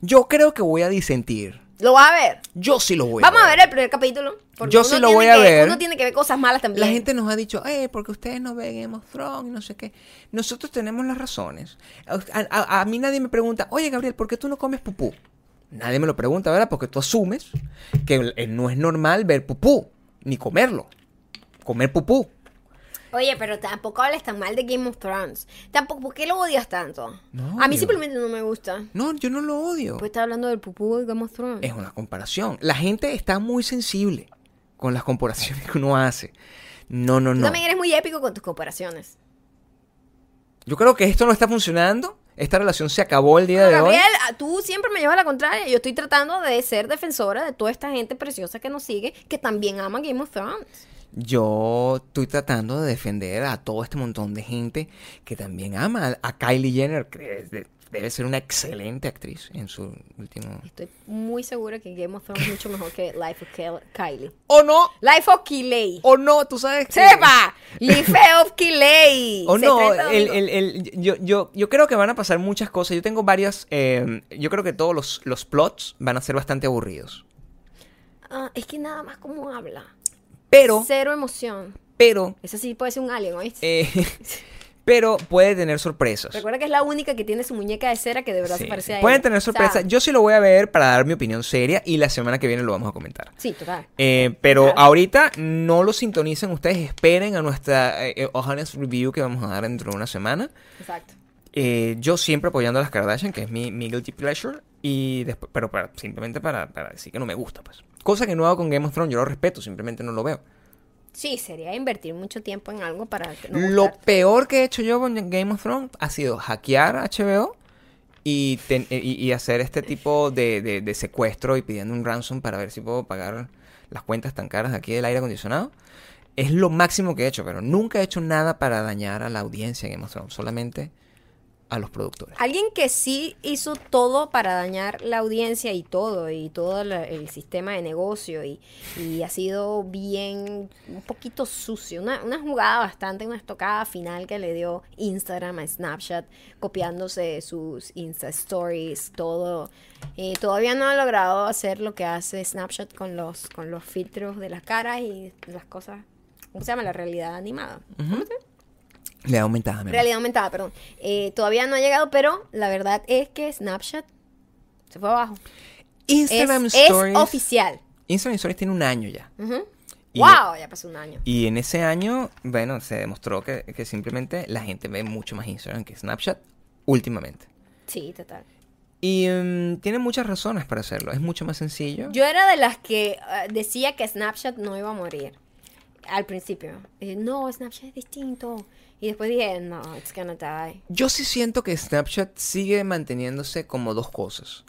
yo creo que voy a disentir. ¿Lo vas a ver? Yo sí lo voy Vamos a a ver. ver el primer capítulo. porque Yo sí lo voy a que- ver. Uno tiene que ver cosas malas también. La gente nos ha dicho, eh, porque ustedes no ven Game of Thrones y no sé qué. Nosotros tenemos las razones. A, a- a mí nadie me pregunta, oye Gabriel, ¿por qué tú no comes pupú? Nadie me lo pregunta, ¿verdad? Porque tú asumes que eh, no es normal ver pupú, ni comerlo. Comer pupú. Oye, pero tampoco hables tan mal de Game of Thrones. Tampoco, ¿por qué lo odias tanto? No a mí simplemente no me gusta. No, yo no lo odio. Pues está hablando del pupú de Game of Thrones. Es una comparación. La gente está muy sensible con las comparaciones que uno hace. No, no, Tú no. también eres muy épico con tus comparaciones. Yo creo que esto no está funcionando. Esta relación se acabó el día de hoy. Gabriel, a- tú siempre me llevas a la contraria. Yo estoy tratando de ser defensora de toda esta gente preciosa que nos sigue, que también ama Game of Thrones. Yo estoy tratando de defender a todo este montón de gente que también ama a, Kylie Jenner, que debe ser una excelente actriz en su último... Estoy muy segura que Game of Thrones es mucho mejor que Life of Kylie. ¡O no! Life of Kiley. ¡O no! Tú sabes que... ¡Sepa! Life of Kiley. O no, estrena el, domingo. el- el- yo, yo, yo creo que van a pasar muchas cosas. Yo tengo varias... eh, yo creo que todos los, los plots van a ser bastante aburridos. Ah, es que nada más como habla. Pero, Cero emoción. pero, Ese sí puede ser un alien, ¿oíste? eh, pero puede tener sorpresas. Recuerda que es la única que tiene su muñeca de cera que de verdad Sí, se parece a. Pueden tener O sea, sorpresas. Yo sí lo voy a ver para dar mi opinión seria y la semana que viene lo vamos a comentar. Sí, total. Eh, pero ahorita no lo sintonicen ustedes, esperen a nuestra eh, eh, honest review que vamos a dar dentro de una semana. Exacto. Eh, yo siempre apoyando a las Kardashian, que es mi, mi guilty pleasure, y después, pero para, simplemente para, para decir que no me gusta, pues. Cosa que no hago con Game of Thrones, yo lo respeto, simplemente no lo veo. Sí, sería invertir mucho tiempo en algo para no lo peor que he hecho yo con Game of Thrones ha sido hackear HBO y, ten- eh, y, y hacer este tipo de, de- de secuestro y pidiendo un ransom para ver si puedo pagar las cuentas tan caras de aquí del aire acondicionado. Es lo máximo que he hecho, pero nunca he hecho nada para dañar a la audiencia de Game of Thrones, solamente a los productores. Alguien que sí hizo todo para dañar la audiencia y todo, y todo el sistema de negocio, y, y ha sido bien, un poquito sucio. Una, una jugada bastante, una estocada final que le dio Instagram a Snapchat, copiándose sus Insta Stories, todo. Eh, todavía no ha logrado hacer lo que hace Snapchat con los, con los filtros de las caras y las cosas. ¿Cómo se llama? La realidad animada. ¿Cómo se da aumentada, mi. Realidad aumentada, perdón. Eh, todavía no ha llegado, pero la verdad es que Snapchat se fue abajo. Instagram es, es Stories. oficial. Instagram Stories tiene un año ya. Y- ¡Wow! Ya pasó un año. Y en ese año, bueno, se demostró que, que simplemente la gente ve mucho más Instagram que Snapchat últimamente. Sí, total. Y mm, tiene muchas razones para hacerlo. Es mucho más sencillo. Yo era de las que eh, decía que Snapchat no iba a morir. Al principio. Dije, no, Snapchat es distinto. Y después dije, no, it's gonna die. Yo sí siento que Snapchat sigue manteniéndose como dos cosas.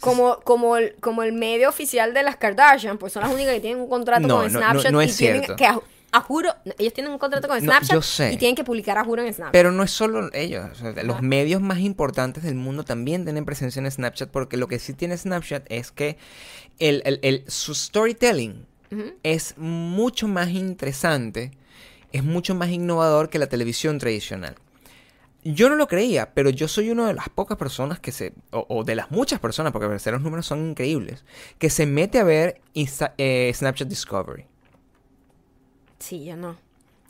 como, como, el, como el medio oficial de las Kardashian, pues son las únicas que tienen un contrato No, con no, no, Snapchat no y es tienen cierto. que a, a juro, ellos tienen un contrato con No, Snapchat yo sé. y tienen que publicar a juro en Snapchat. Pero no es solo ellos. o sea, los medios más importantes del mundo también tienen presencia en Snapchat porque lo que sí tiene Snapchat es que el, el- el- su storytelling es mucho más interesante, es mucho más innovador que la televisión tradicional. Yo no lo creía, pero yo soy una de las pocas personas que se, o, o de las muchas personas, porque a veces los números son increíbles, que se mete a ver Insta- eh, Snapchat Discovery. Sí, yo no.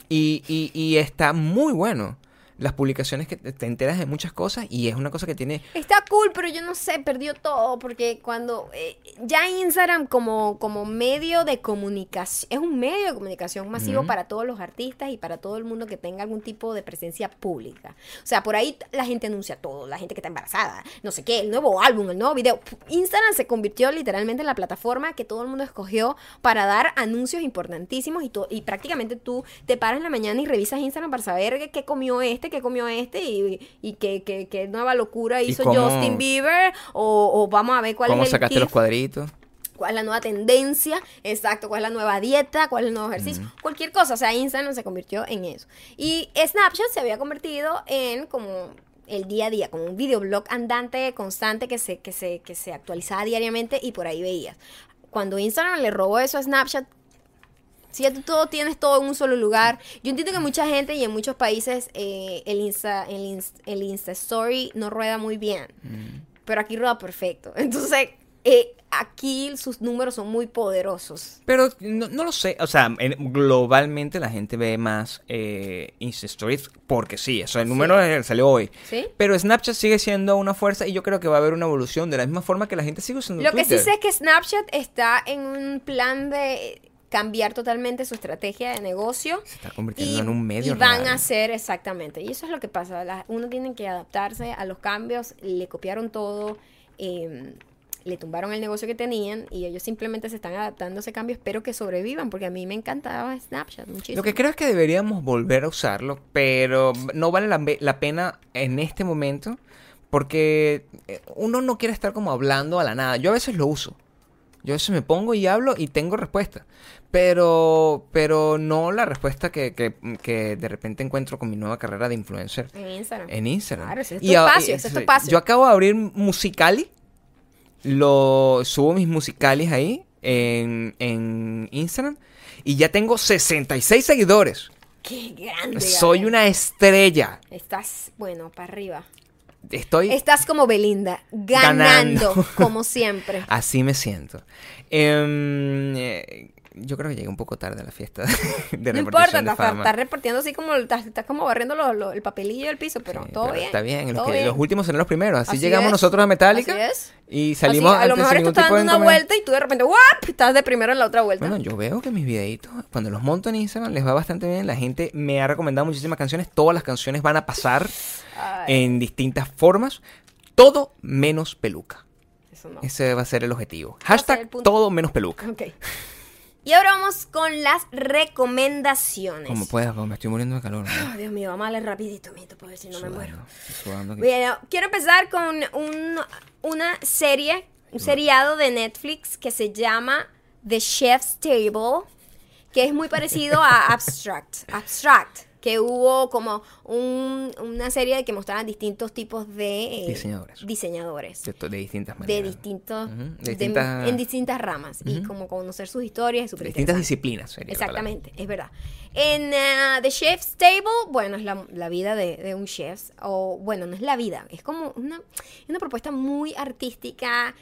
Y, y, y está muy bueno. Las publicaciones que te te enteras de muchas cosas y es una cosa que tiene... Está cool, pero yo no sé, perdió todo porque cuando eh, ya Instagram como, como medio de comunicación, es un medio de comunicación masivo para todos los artistas y para todo el mundo que tenga algún tipo de presencia pública. O sea, por ahí la gente anuncia todo, la gente que está embarazada, no sé qué, el nuevo álbum, el nuevo video. Instagram se convirtió literalmente en la plataforma que todo el mundo escogió para dar anuncios importantísimos y, y prácticamente tú te paras en la mañana y revisas Instagram para saber qué comió este, qué comió este y, y qué, qué- qué nueva locura ¿Y hizo cómo- Justin Bieber o, o vamos a ver cuál ¿Cómo es el sacaste los cuadritos? cuál es la nueva tendencia, exacto, cuál es la nueva dieta, cuál es el nuevo ejercicio, cualquier cosa, o sea, Instagram se convirtió en eso. Y Snapchat se había convertido en como el día a día, como un videoblog andante constante que se, que se, que se actualizaba diariamente y por ahí veías. Cuando Instagram le robó eso a Snapchat, si ya tú todo tienes todo en un solo lugar. Yo entiendo que mucha gente y en muchos países eh, el, Insta, el, Inst- el Insta Story no rueda muy bien, pero aquí rueda perfecto. Entonces, eh, aquí sus números son muy poderosos. Pero no, no lo sé, o sea, en- globalmente la gente ve más eh, Insta Stories porque sí, eso el número eh, salió hoy. ¿Sí? Pero Snapchat sigue siendo una fuerza y yo creo que va a haber una evolución de la misma forma que la gente sigue usando Lo que sí sé es que Snapchat está en un plan de cambiar totalmente su estrategia de negocio. Se está convirtiendo en un medio y van a hacer exactamente. Y eso es lo que pasa. la- uno tiene que adaptarse a los cambios. Le copiaron todo. eh, le tumbaron el negocio que tenían y ellos simplemente se están adaptando a ese cambio. Espero que sobrevivan porque a mí me encantaba Snapchat muchísimo. Lo que creo es que deberíamos volver a usarlo, pero no vale la, la pena en este momento porque eh, uno no quiere estar como hablando a la nada. Yo a veces lo uso. Yo a veces me pongo y hablo y tengo respuesta. Pero, pero no la respuesta que, que, que de repente encuentro con mi nueva carrera de influencer En Instagram. en Instagram. Claro, ese es tu Y espacio, ese es tu espacio. Yo acabo de abrir Musicali. Lo subo mis musicalis ahí en, en Instagram. Y ya tengo 66 seguidores. Qué grande. Soy Gabriel. una estrella. Estás, bueno, para arriba. Estoy. Estás como Belinda, ganando, Ganando. como siempre. Así me siento. Em, eh, yo creo que llegué un poco tarde a la fiesta de No importa, de estás, repartiendo así como, estás, estás como barriendo lo- lo- el papelillo del piso, pero Sí, todo pero bien. Está bien. Los, todo que- bien. los últimos serán los primeros. Así, Así llegamos es. nosotros a Metallica. Así es. Y Así, salimos a lo mejor tú estás dando una vuelta y tú de repente, ¡guap! Estás de primero en la otra vuelta. Bueno, yo veo que mis videitos, cuando los monto en Instagram, les va bastante bien. La gente me ha recomendado muchísimas canciones. Todas las canciones van a pasar Ay, en distintas formas. Todo menos peluca. eso no. Ese va a ser el objetivo. Hashtag todo menos peluca. Ok. Y ahora vamos con las recomendaciones. Como puedas, me estoy muriendo de calor. ¿no? Ay, Dios mío, vamos a darle rapidito, mito, para ver si no me muero. sudando. Bueno, quiero empezar con un- una serie, un seriado de Netflix que se llama The Chef's Table, que es muy parecido a Abstract. Abstract, que hubo como un- una serie que mostraban distintos tipos de eh, Diseñadores. diseñadores. De, de distintas De maneras. distintos, de de- distintas- en distintas ramas y como conocer sus historias es distintas disciplinas. sería. Exactamente, es verdad. En ah, The Chef's Table, bueno, es la, la vida de, un chef, o bueno, no es la vida, es como una, una propuesta muy artística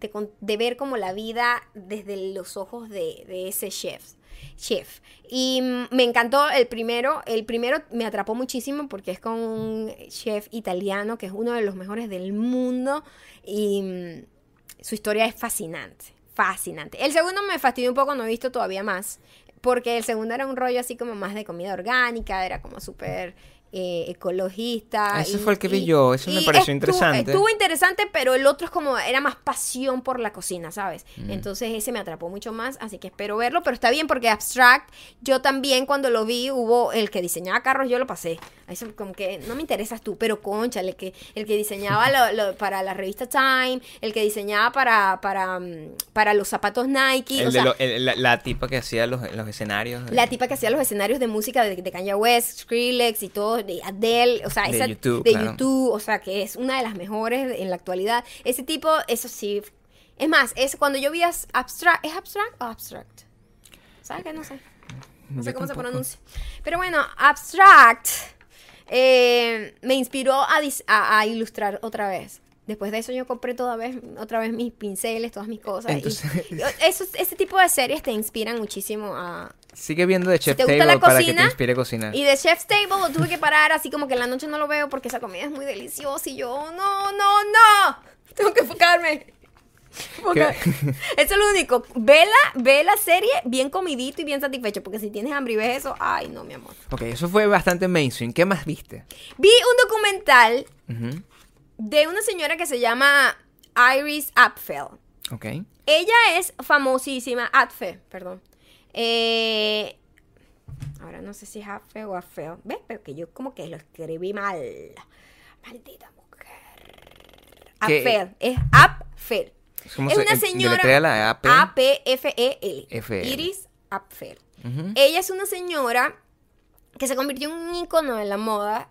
de, ver como la vida desde los ojos de, de ese chef. Chef. Y mm, me encantó el primero. El primero me atrapó muchísimo porque es con un chef italiano que es uno de los mejores del mundo. Y mm, su historia es fascinante. Fascinante. El segundo me fastidió un poco, no he visto todavía más. Porque el segundo era un rollo así como más de comida orgánica, era como súper eh, ecologista. Ese y- fue el que vi yo, ese me pareció estu- interesante. Estuvo interesante, pero el otro es como, era más pasión por la cocina, ¿sabes? Mm. Entonces ese me atrapó mucho más, así que espero verlo, pero está bien porque Abstract, yo también cuando lo vi, hubo el que diseñaba carros, yo lo pasé. Eso como que no me interesas tú, pero conchale, el que, el que diseñaba lo- lo- para la revista Time, el que diseñaba para, para, mm, para los zapatos Nike, El o de sea, lo- el- la, la tipa que hacía los, los escenarios. de- la tipa que hacía los escenarios de música de, de Kanye West, Skrillex y todo, de Adele, o sea, De esa, YouTube, de claro. YouTube, o sea, que es una de las mejores en la actualidad. Ese tipo, eso sí. Es más, es cuando yo vi Abstract, ¿es Abstract o Abstract? ¿Sabes qué? No sé. No sé Yo cómo se pronuncia. Pero bueno, Abstract eh, me inspiró a- a ilustrar otra vez. Después de eso yo compré toda vez, otra vez mis pinceles, todas mis cosas. Entonces- y esos- ese tipo de series te inspiran muchísimo a, Sigue viendo de Chef gusta Table la para que te cocina, inspire a cocinar. Y de Chef's Table lo tuve que parar así como que en la noche no lo veo porque esa comida es muy deliciosa y yo, no, no, no, tengo que enfocarme. Enfocar- Eso es lo único. Ve la, ve la serie bien comidito y bien satisfecho porque si tienes hambre y ves eso, ay no, mi amor. Ok, eso fue bastante mainstream. ¿Qué más viste? Vi un documental Ujú, de una señora que se llama Iris Apfel. Ok. Ella es famosísima, Apfel, perdón. Eh, ahora no sé si es Apfel o Apfel. ¿Ves? Pero que yo como que lo escribí mal. Maldita mujer. Apfel, es Apfel. ¿Cómo Es una señora. la AP? A-P-F-E-L. F-L. Iris Apfel. Ella es una señora que se convirtió en un icono de la moda.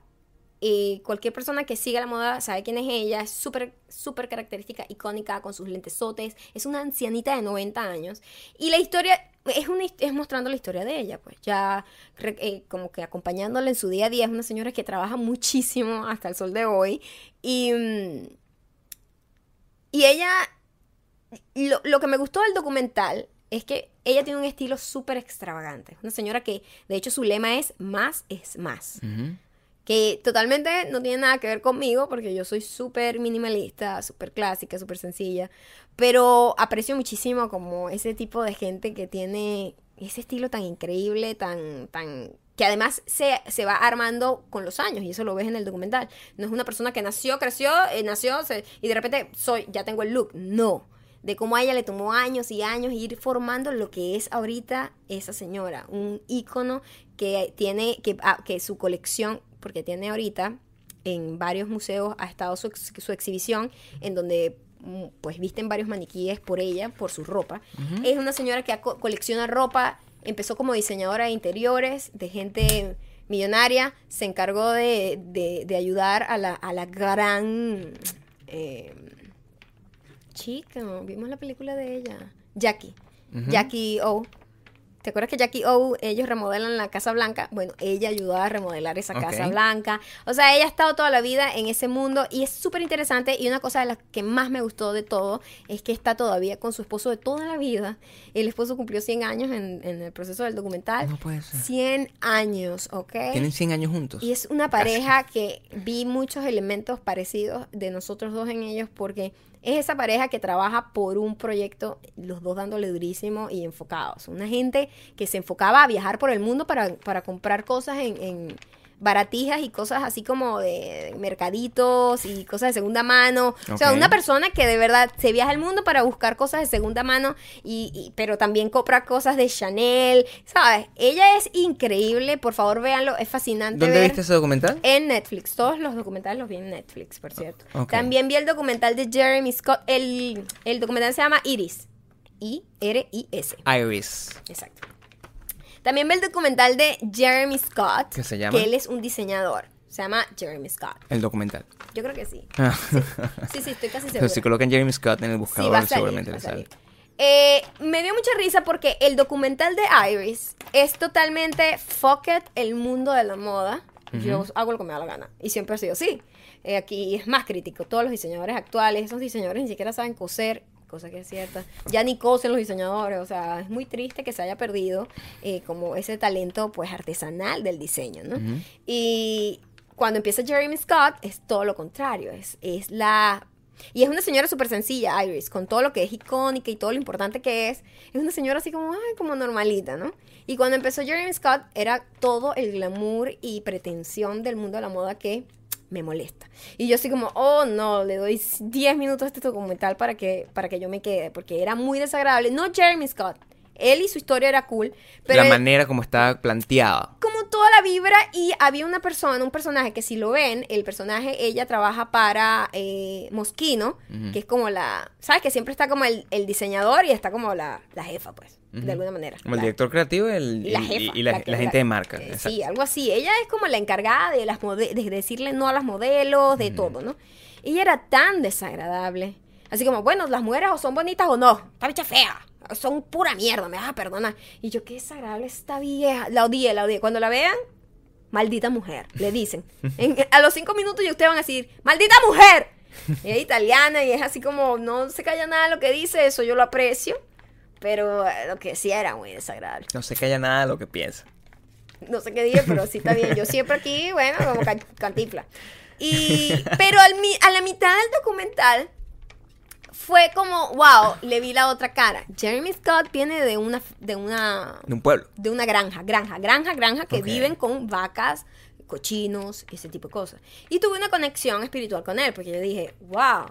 Y cualquier persona que siga la moda sabe quién es ella. Es súper, súper característica, icónica, con sus lentesotes. Es una ancianita de 90 años. Y la historia es, una, es mostrando la historia de ella, pues. Ya eh, como que acompañándola en su día a día. Es una señora que trabaja muchísimo hasta el sol de hoy. Y, mm, y ella lo, lo que me gustó del documental es que ella tiene un estilo súper extravagante. Una señora que, de hecho, su lema es más es más. Que totalmente no tiene nada que ver conmigo porque yo soy súper minimalista, súper clásica, súper sencilla. Pero aprecio muchísimo como ese tipo de gente que tiene ese estilo tan increíble, tan, tan que además se, se va armando con los años y eso lo ves en el documental. No es una persona que nació, creció, eh, nació se- y de repente soy, ya tengo el look. No. De cómo a ella le tomó años y años ir formando lo que es ahorita esa señora. Un ícono que tiene, que, ah, que su colección, porque tiene ahorita en varios museos ha estado su, ex- su exhibición en donde mm, pues visten varios maniquíes por ella, por su ropa. Es una señora que colecciona ropa, empezó como diseñadora de interiores, de gente millonaria, se encargó de, de- de ayudar a la, a la gran eh, chica, vimos la película de ella, Jackie, Jackie O. ¿Te acuerdas que Jackie O, ellos remodelan la Casa Blanca? Bueno, ella ayudó a remodelar esa Casa. Blanca. O sea, ella ha estado toda la vida en ese mundo y es súper interesante. Y una cosa de las que más me gustó de todo es que está todavía con su esposo de toda la vida. El esposo cumplió 100 años en, en el proceso del documental. No puede ser. 100 años, ¿ok? Tienen 100 años juntos. Y es una pareja que vi muchos elementos parecidos de nosotros dos en ellos porque es esa pareja que trabaja por un proyecto, los dos dándole durísimo y enfocados. Una gente que se enfocaba a viajar por el mundo para, para comprar cosas en, en baratijas y cosas así como de mercaditos y cosas de segunda mano. O sea, una persona que de verdad se viaja al mundo para buscar cosas de segunda mano, y, y- pero también compra cosas de Chanel, ¿sabes? Ella es increíble, por favor véanlo, es fascinante. ¿Dónde ver. viste ese documental? En Netflix, todos los documentales los vi en Netflix, por cierto. También vi el documental de Jeremy Scott, el, el documental se llama Iris, I-R-I-S, Iris. exacto. También vi el documental de Jeremy Scott, ¿Qué se llama? que él es un diseñador, se llama Jeremy Scott. El documental. Yo creo que sí. Ah. Sí, sí, estoy casi segura. Pero si colocan Jeremy Scott en el Sí, buscador, va a salir, seguramente va a le sale. Eh, me dio mucha risa porque el documental de Iris es totalmente fuck it, el mundo de la moda. Yo hago lo que me da la gana. Y siempre ha sido así. Eh, aquí es más crítico. Todos los diseñadores actuales, esos diseñadores ni siquiera saben coser, cosa que es cierta. Ya ni cosen los diseñadores. O sea, es muy triste que se haya perdido eh, como ese talento pues artesanal del diseño, ¿no? Y cuando empieza Jeremy Scott es todo lo contrario. Es, es la Y es una señora súper sencilla, Iris, con todo lo que es icónica y todo lo importante que es. Es una señora así como, ay, como normalita, ¿no? Y cuando empezó Jeremy Scott era todo el glamour y pretensión del mundo de la moda que me molesta. Y yo así como, oh no, le doy 10 minutos a este documental para que, para que yo me quede, porque era muy desagradable. No Jeremy Scott, él y su historia era cool, pero la él- manera como está planteada. como toda la vibra y había una persona, un personaje que si lo ven, el personaje, ella trabaja para eh, Moschino, que es como la, ¿sabes? Que siempre está como el, el diseñador y está como la, la jefa, pues, de alguna manera. Como el La- director creativo y, el- y la y- jefa. y la, que- la gente de marca. eh, sí, algo así. Ella es como la encargada de, las mode- de decirle no a las modelos, de todo, ¿no? Ella era tan desagradable. Así como, bueno, las mujeres o son bonitas o no. Esta bicha fea. Son pura mierda, me vas a perdonar. Y yo, qué desagradable esta vieja. La odié, la odié. Cuando la vean, maldita mujer, le dicen. En- a los cinco minutos ya ustedes van a decir, maldita mujer. Y es italiana y es así como, no se calla nada lo que dice, eso yo lo aprecio. Pero eh, lo que sí era muy desagradable. No se calla nada de lo que piensa. No sé qué dije, pero sí está bien. Yo siempre aquí, bueno, como can- cantifla. Y, pero al mi- a la mitad del documental fue como, wow, le vi la otra cara. Jeremy Scott viene de una, de una, De un pueblo. de una granja, granja, granja, granja, que viven con vacas, cochinos, ese tipo de cosas. Y tuve una conexión espiritual con él, porque yo dije, wow,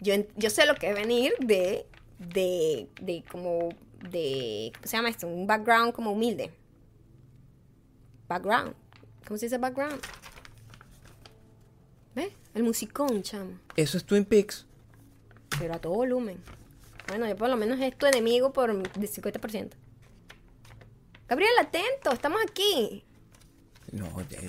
yo, yo sé lo que es venir de, de, de como, de, ¿cómo se llama esto? Un background como humilde. Background. ¿Cómo se dice background? ¿Ves? El musicón, chamo. Eso es Twin Peaks. Pero a todo volumen. Bueno, yo por lo menos es tu enemigo por de 50%. Gabriel, atento, estamos aquí. No,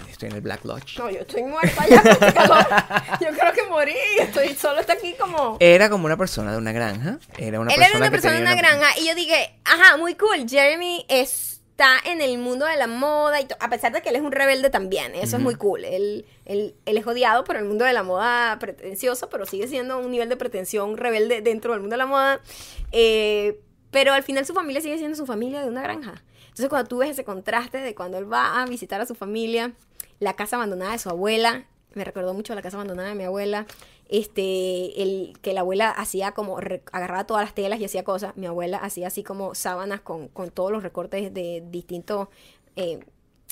estoy en el Black Lodge. No, yo estoy muerta ya con calor. Yo creo que morí. Estoy solo está aquí como. Era como una persona de una granja. Era una Él persona era una que persona de una granja. Y yo dije, ajá, muy cool. Jeremy está en el mundo de la moda. Y a pesar de que él es un rebelde también. Eso es muy cool. Él, él, él es odiado por el mundo de la moda pretencioso, pero sigue siendo un nivel de pretensión rebelde dentro del mundo de la moda. Eh, pero al final su familia sigue siendo su familia de una granja. Entonces cuando tú ves ese contraste de cuando él va a visitar a su familia, la casa abandonada de su abuela, me recordó mucho la casa abandonada de mi abuela, este, el, que la abuela hacía como, agarraba todas las telas y hacía cosas, mi abuela hacía así como sábanas con, con todos los recortes de distintos eh,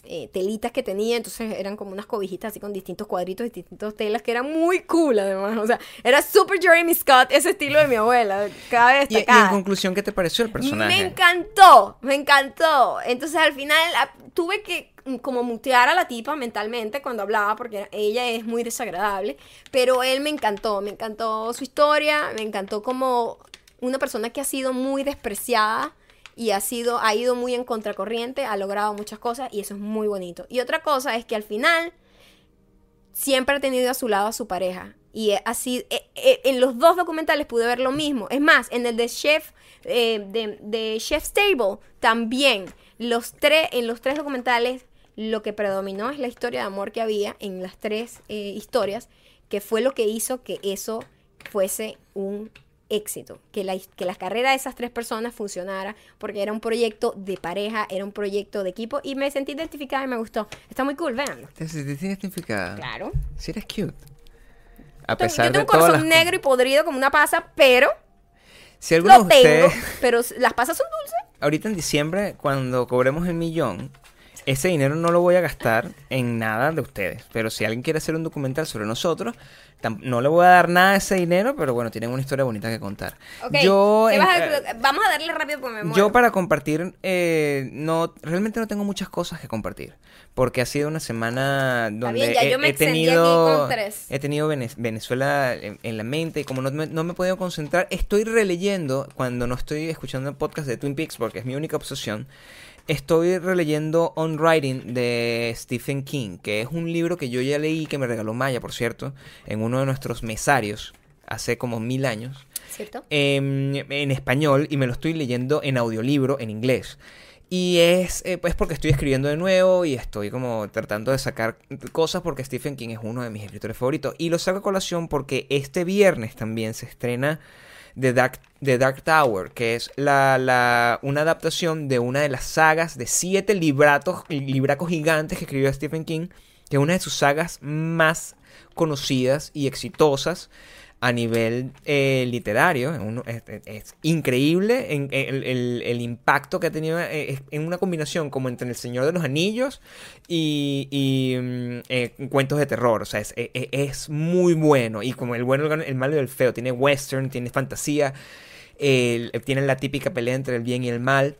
eh, telitas que tenía, entonces eran como unas cobijitas así con distintos cuadritos, distintos telas, que era muy cool además, o sea, era super Jeremy Scott, ese estilo de mi abuela, cada vez Y, y en conclusión, ¿qué te pareció el personaje? Me encantó, me encantó. Entonces al final a- tuve que mm, como mutear a la tipa mentalmente cuando hablaba porque ella es muy desagradable, pero él me encantó, me encantó su historia, me encantó como una persona que ha sido muy despreciada y ha sido ha ido muy en contracorriente, ha logrado muchas cosas y eso es muy bonito. Y otra cosa es que al final siempre ha tenido a su lado a su pareja. Y así, eh, eh, en los dos documentales pude ver lo mismo. Es más, en el de Chef, eh, de, Chef's Table, también. Los tres, en los tres documentales, lo que predominó es la historia de amor que había en las tres eh, historias, que fue lo que hizo que eso fuese un éxito, que la, que la carrera de esas tres personas funcionara, porque era un proyecto de pareja, era un proyecto de equipo, y me sentí identificada y me gustó. Está muy cool, véanlo. ¿Te sentiste identificada? Claro. Sí eres cute. A Yo tengo- pesar yo de tengo un todas corazón las... negro y podrido como una pasa, pero Si alguno lo de tengo. ustedes... Pero las pasas son dulces. Ahorita en diciembre, cuando cobremos el millón, ese dinero no lo voy a gastar en nada de ustedes. Pero si alguien quiere hacer un documental sobre nosotros, no le voy a dar nada de ese dinero, pero bueno, tienen una historia bonita que contar. Ok, Yo, ¿qué en- vas a- eh, vamos a darle rápido porque me muero. yo para compartir, eh, no, realmente no tengo muchas cosas que compartir. Porque ha sido una semana donde bien, he, he tenido, he tenido Vene- Venezuela en, en la mente y como no me, no me he podido concentrar, estoy releyendo cuando no estoy escuchando el podcast de Twin Peaks porque es mi única obsesión. Estoy releyendo On Writing de Stephen King, que es un libro que yo ya leí, que me regaló Maya, por cierto, en uno de nuestros mesarios hace como mil años ¿Cierto? em, en español y me lo estoy leyendo en audiolibro en inglés. Y es eh, pues porque estoy escribiendo de nuevo y estoy como tratando de sacar cosas porque Stephen King es uno de mis escritores favoritos. Y lo saco a colación porque este viernes también se estrena The Dark, The Dark Tower, que es la, la- una adaptación de una de las sagas de siete libratos, libracos gigantes que escribió Stephen King, que es una de sus sagas más conocidas y exitosas a nivel eh, literario. Es, increíble el, impacto que ha tenido eh, en una combinación como entre El Señor de los Anillos y, mm, eh, cuentos de terror. O sea, es, es- es muy bueno. Y como el bueno, el, malo y el feo. Tiene western, tiene fantasía. tiene la típica pelea entre el bien y el mal.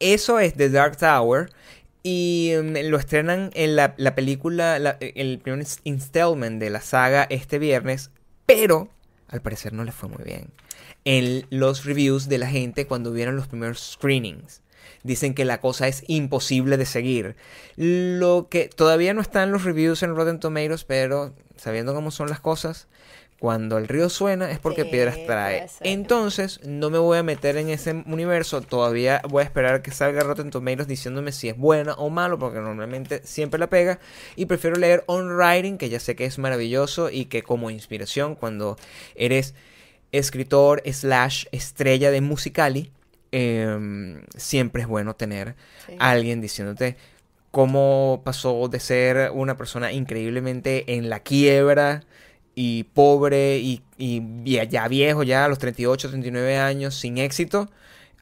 Eso es The Dark Tower. Y mm, lo estrenan en la, la película, la- el primer ins- installment de la saga este viernes. Pero al parecer no le fue muy bien. En los reviews de la gente cuando vieron los primeros screenings. Dicen que la cosa es imposible de seguir. Lo que todavía no están los reviews en Rotten Tomatoes, pero sabiendo cómo son las cosas, cuando el río suena es porque Sí, piedras trae. Entonces, no me voy a meter en ese universo. Todavía voy a esperar que salga Rotten Tomatoes diciéndome si es buena o malo, porque normalmente siempre la pega. Y prefiero leer On Writing, que ya sé que es maravilloso y que como inspiración, cuando eres escritor slash estrella de Musicali, em, siempre es bueno tener Sí. a alguien diciéndote cómo pasó de ser una persona increíblemente en la quiebra y pobre y, y ya viejo, ya a los 38, 39 años, sin éxito,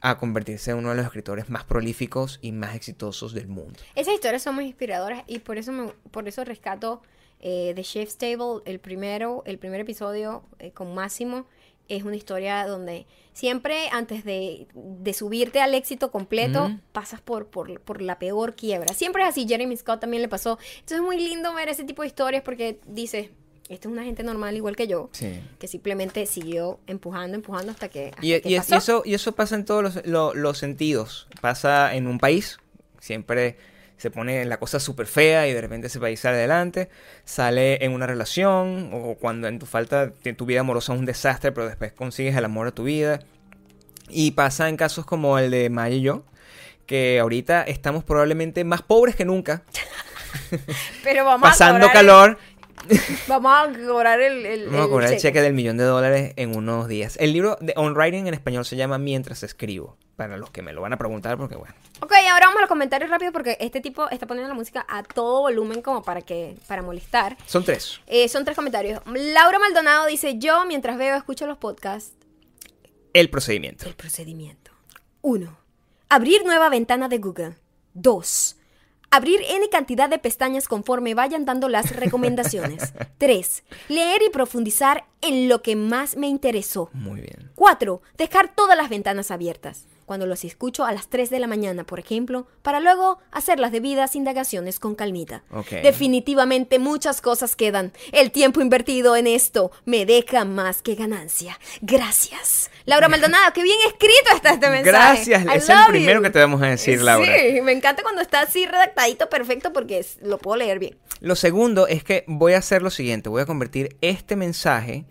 a convertirse en uno de los escritores más prolíficos y más exitosos del mundo. Esas historias son muy inspiradoras y por eso me- por eso rescato eh, The Chef's Table, el primero, el primer episodio eh, con Máximo. Es una historia donde siempre antes de, de subirte al éxito completo, Ujú. pasas por, por, por la peor quiebra. Siempre es así, Jeremy Scott también le pasó. Entonces es muy lindo ver ese tipo de historias porque dices, esto es una gente normal igual que yo, Sí. que simplemente siguió empujando, empujando hasta que, hasta Y, que y- eso, y eso pasa en todos los, lo- los sentidos. Pasa en un país, siempre se pone la cosa súper fea y de repente ese país sale adelante. Sale en una relación o cuando en tu falta, en tu vida amorosa es un desastre, pero después consigues el amor de tu vida. Y pasa en casos como el de Maya y yo, que ahorita estamos probablemente más pobres que nunca, Pero vamos pasando a calor. Vamos a cobrar el, el, Vamos a cobrar el cheque. cheque del millón de dólares en unos días. El libro de On Writing en español se llama Mientras escribo. Para los que me lo van a preguntar, porque bueno. Ok, ahora vamos a los comentarios rápidos porque este tipo está poniendo la música a todo volumen como para que para molestar. Son tres. Eh, son tres comentarios. Laura Maldonado dice, yo mientras veo, escucho los podcasts, El procedimiento. el procedimiento. 1. Abrir nueva ventana de Google. 2. Abrir N cantidad de pestañas conforme vayan dando las recomendaciones. 3. Leer y profundizar en lo que más me interesó. Muy bien. 4. Dejar todas las ventanas abiertas. Cuando los escucho a las 3 de la mañana, por ejemplo, para luego hacer las debidas indagaciones con calmita. Ok. Definitivamente muchas cosas quedan. El tiempo invertido en esto me deja más que ganancia. Gracias. Laura Maldonado, qué bien escrito está este mensaje. Gracias. I Es el primero you. que te vamos a decir, Laura. Sí, me encanta cuando está así redactadito perfecto porque lo puedo leer bien. Lo segundo es que voy a hacer lo siguiente. Voy a convertir este mensaje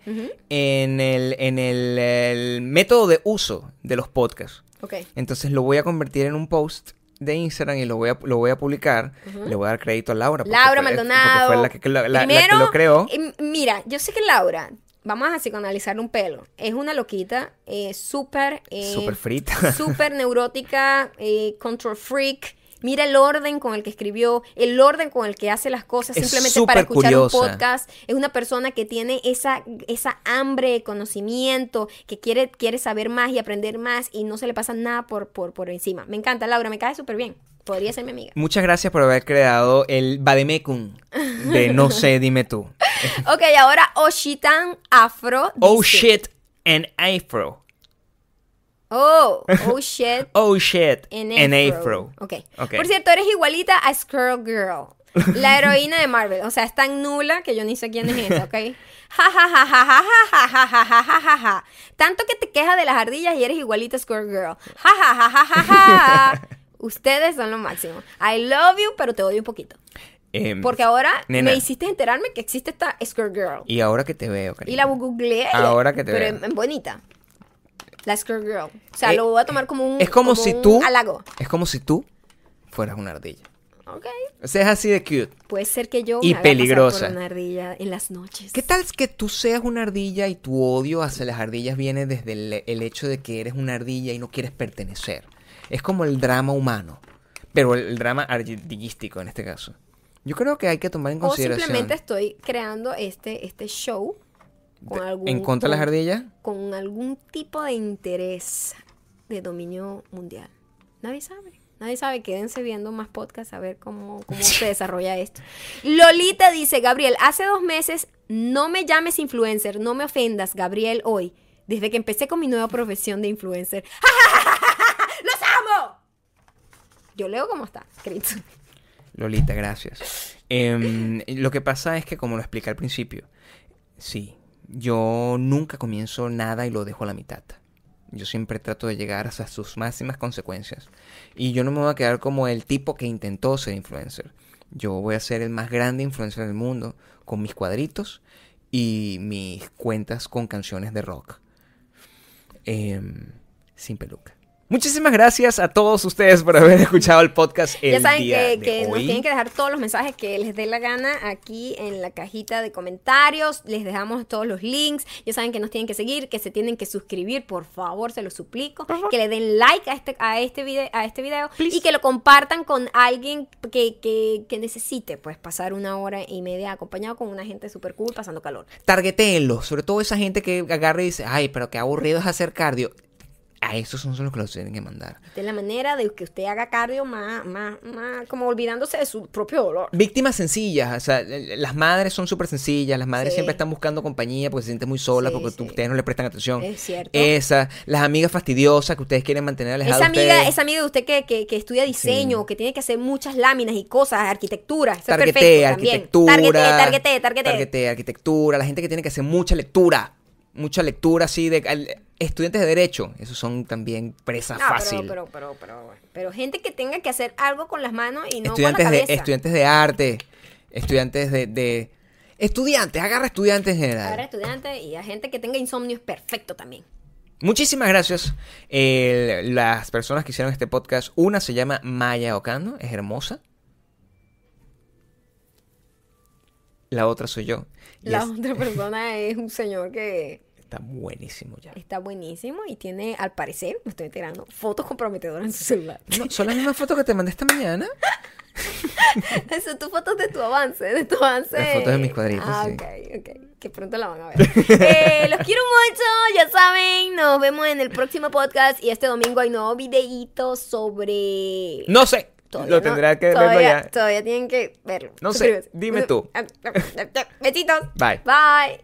en, el, en el, el método de uso de los podcasts. Ok. Entonces lo voy a convertir en un post de Instagram y lo voy a, lo voy a publicar. Le voy a dar crédito a Laura. Laura fue- Maldonado. Porque fue la que, la- la- la que Primero, lo creó. eh, mira, yo sé que Laura, vamos a psicoanalizar un pelo, es una loquita, eh, súper... eh, Súper frita. Súper neurótica, eh, control freak. Mira el orden con el que escribió, el orden con el que hace las cosas, Es simplemente para escuchar curiosa. un podcast. Es una persona que tiene esa, esa hambre de conocimiento, que quiere, quiere saber más y aprender más y no se le pasa nada por, por, por encima. Me encanta, Laura, me cae súper bien. Podría ser mi amiga. Muchas gracias por haber creado el Bademecum de No sé, dime tú. Ok, ahora Oshitan Afro. Oh shit and afro. Oh, oh shit. Oh shit En afro. afro. Ok. Ok. Por cierto, eres igualita a Skrull Girl. La heroína de Marvel. O sea, es tan nula que yo ni sé quién es esa, ¿ok? Ja, ja, ja, ja, ja, ja, ja, ja, ja, ja, ja, ja. Tanto que te quejas de las ardillas y eres igualita a Skrull Girl. Ja, ja, ja, ja, ja, ja. Ustedes son lo máximo. I love you, pero te odio un poquito. Em, Porque ahora nena. me hiciste enterarme que existe esta Skrull Girl. Y ahora que te veo, Y cariño. la googleé. Ahora que te Pero veo. en bonita. La Skrull Girl. O sea, Eh, lo voy a tomar como un. Es como, si un tú. halago. Es como si tú fueras una ardilla. Ok. O sea, es así de cute. Puede ser que yo Y me haga pasar peligrosa. por una ardilla en las noches. ¿Qué tal que tú seas una ardilla y tu odio hacia las ardillas viene desde el, el hecho de que eres una ardilla y no quieres pertenecer? Es como el drama humano, pero el, el drama ardillístico en este caso. Yo creo que hay que tomar en O consideración. simplemente estoy creando este, este show con algún, ¿En contra de las ardillas? con algún tipo de interés de dominio mundial. Nadie sabe. Nadie sabe. Quédense viendo más podcasts a ver cómo, cómo se desarrolla esto. Lolita dice, Gabriel, hace dos meses no me llames influencer, no me ofendas, Gabriel, hoy. Desde que empecé con mi nueva profesión de influencer. ¡Los amo! Yo leo cómo está escrito. Lolita, gracias. Em, lo que pasa es que, como lo expliqué al principio, sí, yo nunca comienzo nada y lo dejo a la mitad. Yo siempre trato de llegar hasta sus máximas consecuencias. Y yo no me voy a quedar como el tipo que intentó ser influencer. Yo voy a ser el más grande influencer del mundo con mis cuadritos y mis cuentas con canciones de rock. Em, sin peluca. Muchísimas gracias a todos ustedes por haber escuchado el podcast el ya saben día que, de nos hoy. tienen que dejar todos los mensajes que les dé la gana aquí en la cajita de comentarios. Les dejamos todos los links. Ya saben que nos tienen que seguir, que se tienen que suscribir, por favor, se los suplico. Que le den like a este, a este video, a este video y que lo compartan con alguien que, que, que necesite pues pasar una hora y media acompañado con una gente súper cool pasando calor. Targetéenlo, sobre todo esa gente que agarra y dice, ay, pero qué aburrido es hacer cardio. A esos son los que los tienen que mandar. De la manera de que usted haga cardio más, más, más como olvidándose de su propio dolor. Víctimas sencillas, o sea, las madres son súper sencillas, las madres Sí. siempre están buscando compañía porque se sienten muy solas, Sí, porque sí. ustedes no le prestan atención. Es cierto. Esa, las amigas fastidiosas que ustedes quieren mantener alejadas Esa amiga, ustedes. esa amiga de usted que, que, que estudia diseño, que tiene que hacer muchas láminas y cosas, arquitectura. Eso es Targeté, perfecto también. arquitectura. Targeté, targeté, targeté. targeté, arquitectura, la gente que tiene que hacer mucha lectura. Mucha lectura así de estudiantes de derecho, esos son también presa No, fácil. Pero, pero, pero, pero, pero gente que tenga que hacer algo con las manos y no estudiantes con la de cabeza. estudiantes de arte, estudiantes de, de- estudiantes, agarra estudiantes en general. Para estudiantes y a gente que tenga insomnio es perfecto también. Muchísimas gracias. Eh, las personas que hicieron este podcast, una se llama Maya Ocando, es hermosa. La otra soy yo. La es- otra persona es un señor que está buenísimo ya. está buenísimo y tiene, al parecer, me estoy enterando, fotos comprometedoras en su celular. No, son las mismas fotos que te mandé esta mañana. Son tus fotos de tu avance, de tu avance. Las fotos de mis cuadritos, Ah, sí. ok, ok. Que pronto la van a ver. Eh, los quiero mucho, ya saben. Nos vemos en el próximo podcast. Y este domingo hay nuevo videíto sobre. No sé. Todavía lo no, tendrá que verlo ya. Todavía tienen que verlo. No sé, dime tú. Besitos. Bye. Bye.